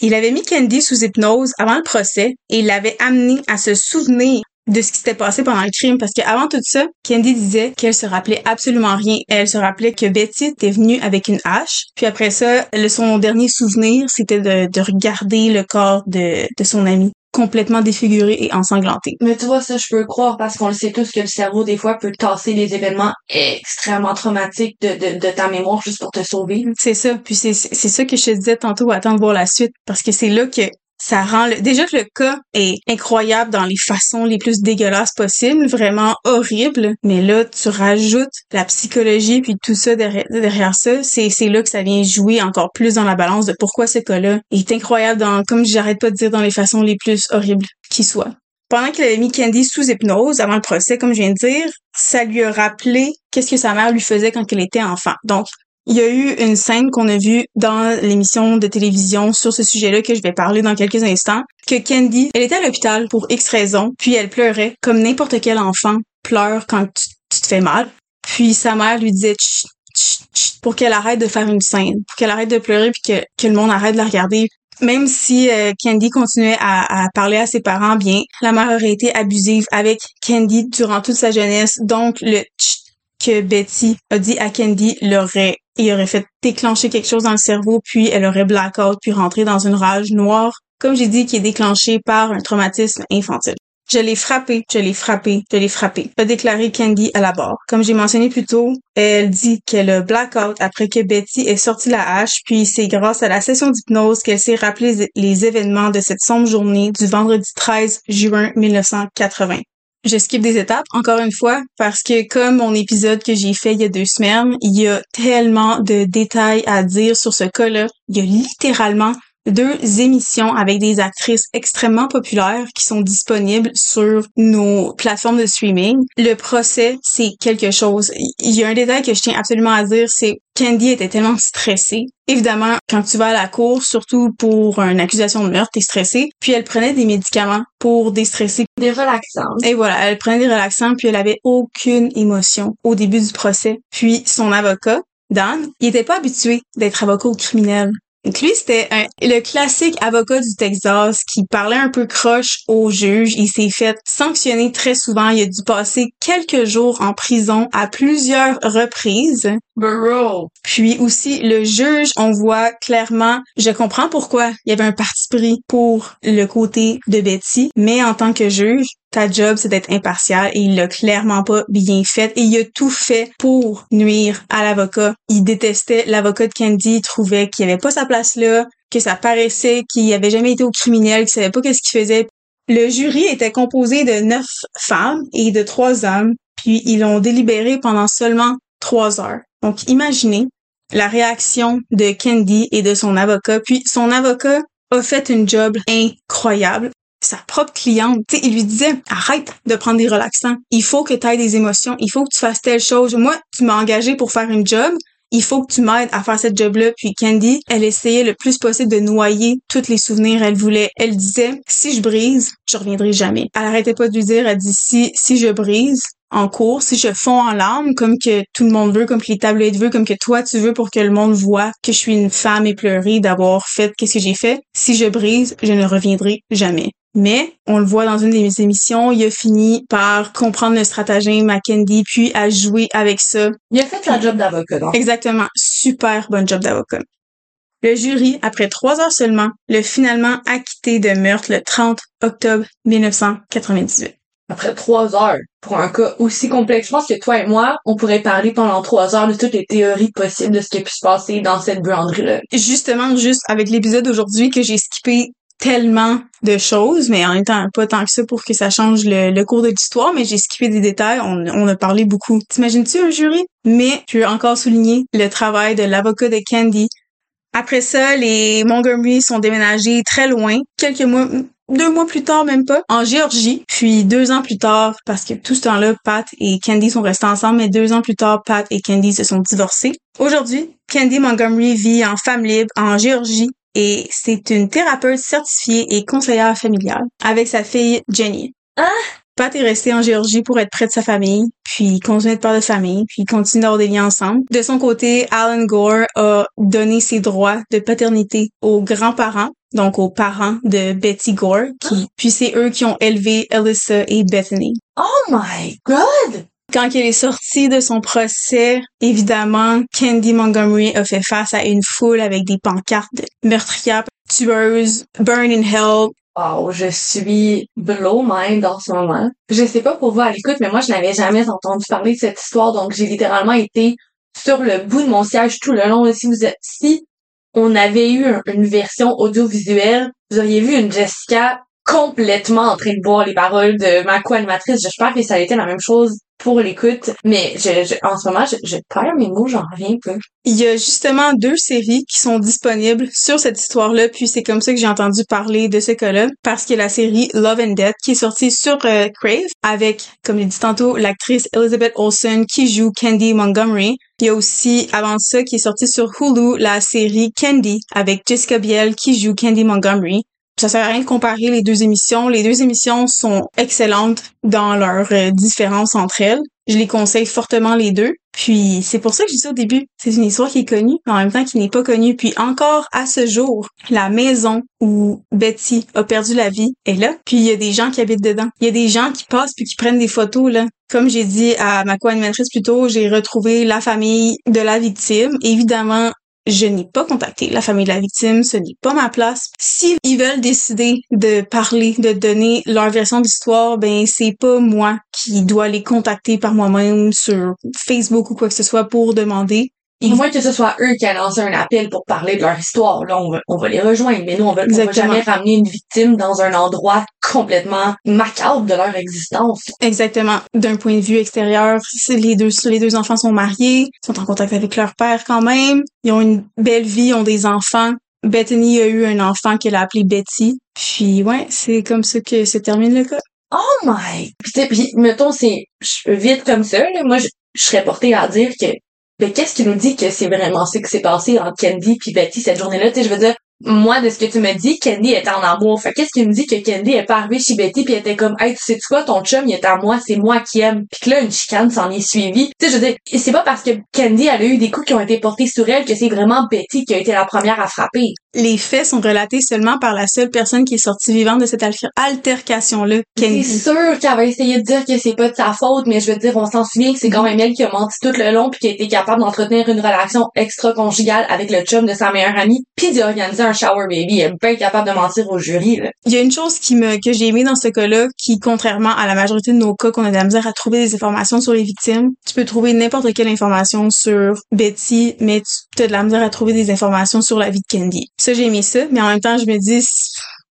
Il avait mis Candy sous hypnose avant le procès et il l'avait amené à se souvenir de ce qui s'était passé pendant le crime parce qu'avant tout ça, Candy disait qu'elle se rappelait absolument rien. Elle se rappelait que Betty était venue avec une hache. Puis après ça, le, son dernier souvenir, c'était de, de regarder le corps de, de son ami complètement défiguré et ensanglanté. Mais tu vois, ça, je peux croire parce qu'on le sait tous que le cerveau, des fois, peut tasser les événements extrêmement traumatiques de, de, de ta mémoire juste pour te sauver. C'est ça. Puis c'est, c'est ça que je te disais tantôt, attends de voir la suite. Parce que c'est là que ça rend le... déjà que le cas est incroyable dans les façons les plus dégueulasses possibles, vraiment horrible, mais là tu rajoutes la psychologie puis tout ça derrière, ça, c'est c'est là que ça vient jouer encore plus dans la balance de pourquoi ce cas-là est incroyable dans comme j'arrête pas de dire dans les façons les plus horribles qui soient. Pendant qu'il avait mis Candy sous hypnose avant le procès, comme je viens de dire, ça lui a rappelé qu'est-ce que sa mère lui faisait quand elle était enfant. Donc, il y a eu une scène qu'on a vue dans l'émission de télévision sur ce sujet-là que je vais parler dans quelques instants, que Candy, elle était à l'hôpital pour X raisons, puis elle pleurait comme n'importe quel enfant pleure quand tu, te fais mal. Puis sa mère lui disait chut, chut, chut, pour qu'elle arrête de faire une scène, pour qu'elle arrête de pleurer puis que, que le monde arrête de la regarder. Même si euh, Candy continuait à, à, parler à ses parents bien, la mère aurait été abusive avec Candy durant toute sa jeunesse. Donc le que Betty a dit à Candy l'aurait il aurait fait déclencher quelque chose dans le cerveau, puis elle aurait blackout, puis rentrer dans une rage noire, comme j'ai dit, qui est déclenchée par un traumatisme infantile. Je l'ai frappé, je l'ai frappé, je l'ai frappé, a déclaré Candy à la barre. Comme j'ai mentionné plus tôt, elle dit qu'elle blackout après que Betty ait sorti la hache, puis c'est grâce à la session d'hypnose qu'elle s'est rappelé les événements de cette sombre journée du vendredi 13 juin 1980 je skip des étapes, encore une fois, parce que comme mon épisode que j'ai fait il y a deux semaines, il y a tellement de détails à dire sur ce cas-là. Il y a littéralement deux émissions avec des actrices extrêmement populaires qui sont disponibles sur nos plateformes de streaming. Le procès, c'est quelque chose. Il y a un détail que je tiens absolument à dire, c'est Candy était tellement stressée. Évidemment, quand tu vas à la cour, surtout pour une accusation de meurtre, t'es stressée. Puis elle prenait des médicaments pour déstresser. Des relaxants. Et voilà, elle prenait des relaxants, puis elle avait aucune émotion au début du procès. Puis son avocat, Dan, il était pas habitué d'être avocat au criminel. Donc lui, c'était le classique avocat du Texas qui parlait un peu croche au juge. Il s'est fait sanctionner très souvent. Il a dû passer quelques jours en prison à plusieurs reprises. Bro. Puis aussi, le juge, on voit clairement, je comprends pourquoi il y avait un parti pris pour le côté de Betty, mais en tant que juge, ta job, c'est d'être impartial et il l'a clairement pas bien fait et il a tout fait pour nuire à l'avocat. Il détestait l'avocat de Candy, il trouvait qu'il avait pas sa place là, que ça paraissait qu'il avait jamais été au criminel, qu'il savait pas qu'est-ce qu'il faisait. Le jury était composé de neuf femmes et de trois hommes, puis ils l'ont délibéré pendant seulement trois heures. Donc imaginez la réaction de Candy et de son avocat, puis son avocat a fait une job incroyable sa propre cliente. il lui disait arrête de prendre des relaxants. Il faut que tu aies des émotions. Il faut que tu fasses telle chose. Moi, tu m'as engagé pour faire une job. Il faut que tu m'aides à faire cette job-là. Puis Candy, elle essayait le plus possible de noyer tous les souvenirs. Elle voulait, elle disait, si je brise, je reviendrai jamais. Elle arrêtait pas de lui dire, elle dit, si, si je brise, en cours, si je fonds en larmes comme que tout le monde veut, comme que les tablettes veulent, comme que toi tu veux pour que le monde voit que je suis une femme éplorée d'avoir fait qu'est-ce que j'ai fait, si je brise, je ne reviendrai jamais. Mais, on le voit dans une des émissions, il a fini par comprendre le stratagème à Candy, puis à jouer avec ça. Il a fait sa job d'avocat, Exactement. Super bon job d'avocat. Le jury, après trois heures seulement, l'a finalement acquitté de meurtre le 30 octobre 1998. Après trois heures, pour un cas aussi complexe, je pense que toi et moi, on pourrait parler pendant trois heures de toutes les théories possibles de ce qui a pu se passer dans cette buanderie-là. Justement, juste avec l'épisode d'aujourd'hui que j'ai skippé tellement de choses, mais en même temps pas tant que ça pour que ça change le, cours de l'histoire, mais j'ai skippé des détails, on, a parlé beaucoup. T'imagines-tu un jury? Mais je veux encore souligner le travail de l'avocat de Candy. Après ça, les Montgomery sont déménagés très loin, quelques mois, deux mois plus tard, même pas, en Géorgie. Puis deux ans plus tard, parce que tout ce temps-là, Pat et Candy sont restés ensemble, mais deux ans plus tard, Pat et Candy se sont divorcés. Aujourd'hui, Candy Montgomery vit en femme libre en Géorgie et c'est une thérapeute certifiée et conseillère familiale avec sa fille Jenny. Ah! Pat est resté en Géorgie pour être près de sa famille, puis continuer de parler de famille, puis continuer d'avoir des liens ensemble. De son côté, Alan Gore a donné ses droits de paternité aux grands-parents, donc aux parents de Betty Gore, qui, puis c'est eux qui ont élevé Alyssa et Bethany. Oh my god! Quand elle est sortie de son procès, évidemment, Candy Montgomery a fait face à une foule avec des pancartes de meurtrières, tueuses, burn in hell. Wow, je suis blow mind en ce moment. Je sais pas pour vous à l'écoute, mais moi, je n'avais jamais entendu parler de cette histoire, donc j'ai littéralement été sur le bout de mon siège tout le long. Si vous êtes, si on avait eu un- une version audiovisuelle, vous auriez vu une Jessica complètement en train de boire les paroles de ma co-animatrice. J'espère que ça a été la même chose pour l'écoute. Mais je, je- en ce moment, je, je perds mes mots, j'en reviens pas. Il y a justement deux séries qui sont disponibles sur cette histoire-là, puis c'est comme ça que j'ai entendu parler de ce cas-là, parce que la série Love and Death qui est sortie sur euh, Crave avec, comme j'ai dit tantôt, l'actrice Elizabeth Olsen qui joue Candy Montgomery. Il y a aussi, avant ça, qui est sortie sur Hulu, la série Candy avec Jessica Biel qui joue Candy Montgomery. Ça sert à rien de comparer les deux émissions. Les deux émissions sont excellentes dans leur euh, différence entre elles. Je les conseille fortement les deux. Puis c'est pour ça que je dis au début, c'est une histoire qui est connue, mais en même temps qui n'est pas connue. Puis encore à ce jour, la maison où Betty a perdu la vie est là. Puis il y a des gens qui habitent dedans. Il y a des gens qui passent puis qui prennent des photos là. Comme j'ai dit à ma co-animatrice plus tôt, j'ai retrouvé la famille de la victime. Évidemment, je n'ai pas contacté la famille de la victime, ce n'est pas ma place. S'ils veulent décider de parler, de donner leur version d'histoire, ben c'est pas moi qui dois les contacter par moi-même sur Facebook ou quoi que ce soit pour demander. À moins que ce soit eux qui a lancé un appel pour parler de leur histoire. Là, on va, on va les rejoindre. Mais nous, on va, on va jamais ramener une victime dans un endroit complètement macabre de leur existence. Exactement. D'un point de vue extérieur, les deux, les deux enfants sont mariés, sont en contact avec leur père quand même. Ils ont une belle vie, ont des enfants. Bethany a eu un enfant qu'elle a appelé Betty. Puis ouais, c'est comme ça que se termine le cas. Oh my! Puis, mettons, c'est je- vite comme ça, là, moi, je, je serais portée à dire que, ben, qu'est-ce qui nous dit que c'est vraiment ça qui s'est passé entre Candy puis Betty cette journée-là? Tu sais, je veux dire, moi, de ce que tu me dis, Candy était en amour. Fait qu'est-ce qui me dit que Candy est pas arrivée chez Betty puis était comme, hey, tu sais quoi, ton chum, il est à moi, c'est moi qui aime. Puis que là, une chicane s'en est suivie. Tu sais, je veux dire, c'est pas parce que Candy, elle a eu des coups qui ont été portés sur elle que c'est vraiment Betty qui a été la première à frapper. Les faits sont relatés seulement par la seule personne qui est sortie vivante de cette alter- altercation-là, C'est Candy. sûr qu'elle va essayer de dire que c'est pas de sa faute, mais je veux dire, on s'en souvient que c'est quand même elle qui a menti tout le long puis qui a été capable d'entretenir une relation extra-conjugale avec le chum de sa meilleure amie puis d'organiser un shower baby. Elle est bien capable de mentir au jury, là. Il y a une chose qui me que j'ai aimé dans ce cas-là, qui contrairement à la majorité de nos cas qu'on a de la misère à trouver des informations sur les victimes, tu peux trouver n'importe quelle information sur Betty, mais tu as de la misère à trouver des informations sur la vie de Candy. Ça j'ai aimé ça, mais en même temps je me dis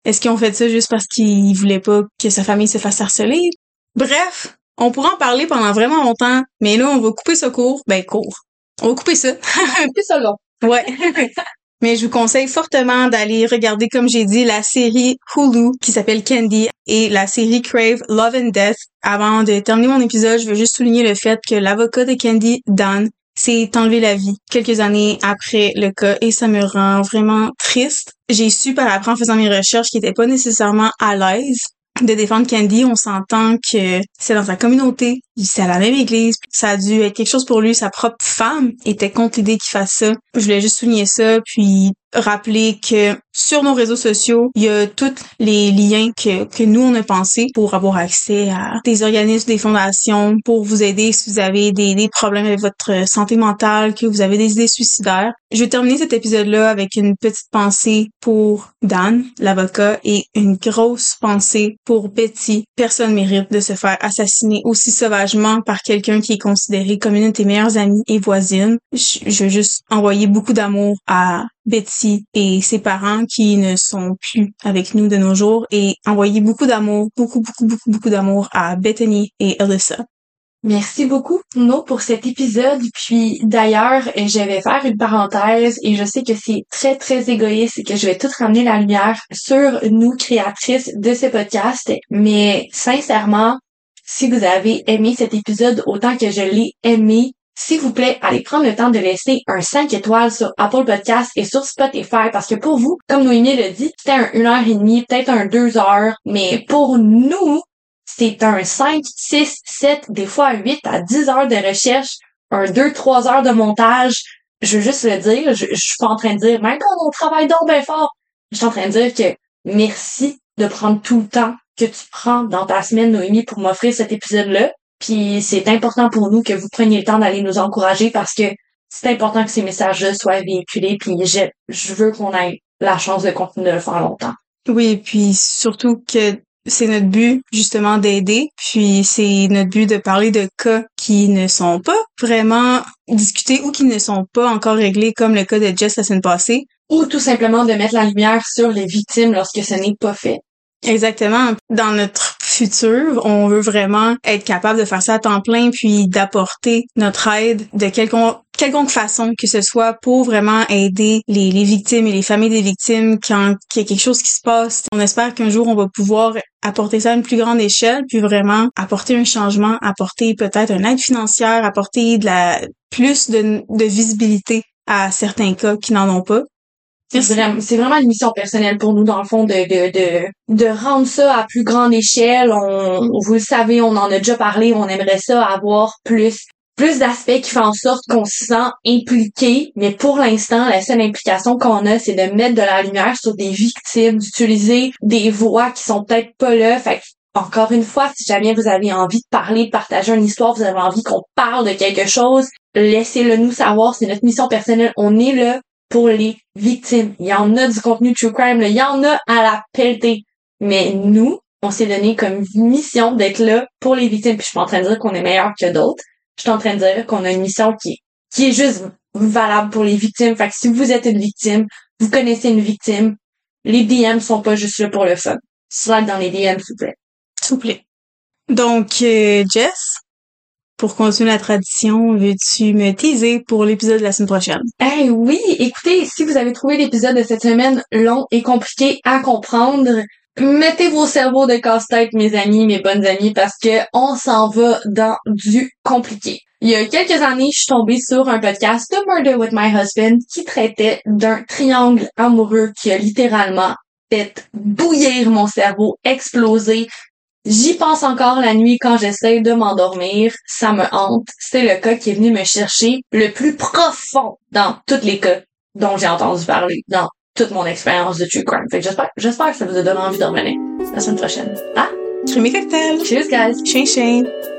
est-ce qu'ils ont fait ça juste parce qu'ils voulaient pas que sa famille se fasse harceler? Bref, on pourra en parler pendant vraiment longtemps, mais là on va couper ça court, ben court. On va couper ça. C'est ça long. Ouais. Mais je vous conseille fortement d'aller regarder, comme j'ai dit, la série Hulu qui s'appelle Candy et la série Crave Love and Death. Avant de terminer mon épisode, je veux juste souligner le fait que l'avocat de Candy, Dan, s'est enlevé la vie quelques années après le cas et ça me rend vraiment triste. J'ai su par après en faisant mes recherches qu'il était pas nécessairement à l'aise de défendre Candy, on s'entend que c'est dans sa communauté, c'est à la même église, ça a dû être quelque chose pour lui, sa propre femme était contre l'idée qu'il fasse ça. Je voulais juste souligner ça, puis rappeler que sur nos réseaux sociaux, il y a tous les liens que, que nous, on a pensé pour avoir accès à des organismes, des fondations, pour vous aider si vous avez des, des problèmes avec votre santé mentale, que vous avez des idées suicidaires. Je vais terminer cet épisode-là avec une petite pensée pour Dan, l'avocat, et une grosse pensée pour Betty. Personne mérite de se faire assassiner aussi sauvagement par quelqu'un qui est considéré comme une de tes meilleures amies et voisines. Je, je veux juste envoyer beaucoup d'amour à Betty et ses parents qui ne sont plus avec nous de nos jours et envoyer beaucoup d'amour, beaucoup, beaucoup, beaucoup, beaucoup d'amour à Bethany et Alyssa. Merci beaucoup, No, pour cet épisode. Puis d'ailleurs, je vais faire une parenthèse et je sais que c'est très, très égoïste et que je vais tout ramener la lumière sur nous, créatrices de ce podcast. Mais sincèrement, si vous avez aimé cet épisode autant que je l'ai aimé, s'il vous plaît, allez prendre le temps de laisser un 5 étoiles sur Apple Podcast et sur Spotify parce que pour vous, comme Noémie l'a dit, c'était un 1 heure et demie, peut-être un 2 heures, mais pour nous, c'est un 5, 6, 7, des fois 8 à 10 heures de recherche, un 2, 3 heures de montage. Je veux juste le dire, je, je suis pas en train de dire, mais on travaille donc bien fort. Je suis en train de dire que merci de prendre tout le temps que tu prends dans ta semaine, Noémie, pour m'offrir cet épisode-là. Puis c'est important pour nous que vous preniez le temps d'aller nous encourager parce que c'est important que ces messages-là soient véhiculés. Puis je, je veux qu'on ait la chance de continuer de le faire longtemps. Oui, puis surtout que c'est notre but justement d'aider, puis c'est notre but de parler de cas qui ne sont pas vraiment discutés ou qui ne sont pas encore réglés comme le cas de Jess la semaine passée. Ou tout simplement de mettre la lumière sur les victimes lorsque ce n'est pas fait. Exactement. Dans notre on veut vraiment être capable de faire ça à temps plein puis d'apporter notre aide de quelconque, façon que ce soit pour vraiment aider les, les victimes et les familles des victimes quand il y a quelque chose qui se passe. On espère qu'un jour on va pouvoir apporter ça à une plus grande échelle puis vraiment apporter un changement, apporter peut-être une aide financière, apporter de la plus de, de visibilité à certains cas qui n'en ont pas. C'est vraiment, c'est vraiment une mission personnelle pour nous, dans le fond, de, de, de, de rendre ça à plus grande échelle. On, vous le savez, on en a déjà parlé, on aimerait ça avoir plus, plus d'aspects qui font en sorte qu'on se sent impliqué. Mais pour l'instant, la seule implication qu'on a, c'est de mettre de la lumière sur des victimes, d'utiliser des voix qui sont peut-être pas là. Fait que, encore une fois, si jamais vous avez envie de parler, de partager une histoire, vous avez envie qu'on parle de quelque chose, laissez-le nous savoir. C'est notre mission personnelle. On est là pour les victimes. Il y en a du contenu true crime, il y en a à la pelletée. Mais nous, on s'est donné comme mission d'être là pour les victimes. Puis je suis pas en train de dire qu'on est meilleur que d'autres. Je suis en train de dire qu'on a une mission qui, qui est juste valable pour les victimes. Fait que si vous êtes une victime, vous connaissez une victime, les DM sont pas juste là pour le fun. Slide dans les DM, s'il vous plaît. S'il vous plaît. Donc, euh, Jess, pour continuer la tradition, veux-tu me teaser pour l'épisode de la semaine prochaine? Eh oui, écoutez, si vous avez trouvé l'épisode de cette semaine long et compliqué à comprendre, mettez vos cerveaux de casse-tête, mes amis, mes bonnes amies, parce que on s'en va dans du compliqué. Il y a quelques années, je suis tombée sur un podcast The Murder with My Husband qui traitait d'un triangle amoureux qui a littéralement fait bouillir mon cerveau, exploser, J'y pense encore la nuit quand j'essaie de m'endormir. Ça me hante. C'est le cas qui est venu me chercher le plus profond dans tous les cas dont j'ai entendu parler dans toute mon expérience de true crime. Fait que j'espère, j'espère que ça vous a donné envie de revenir la semaine prochaine. Ah! Crémy cocktail! Cheers, guys!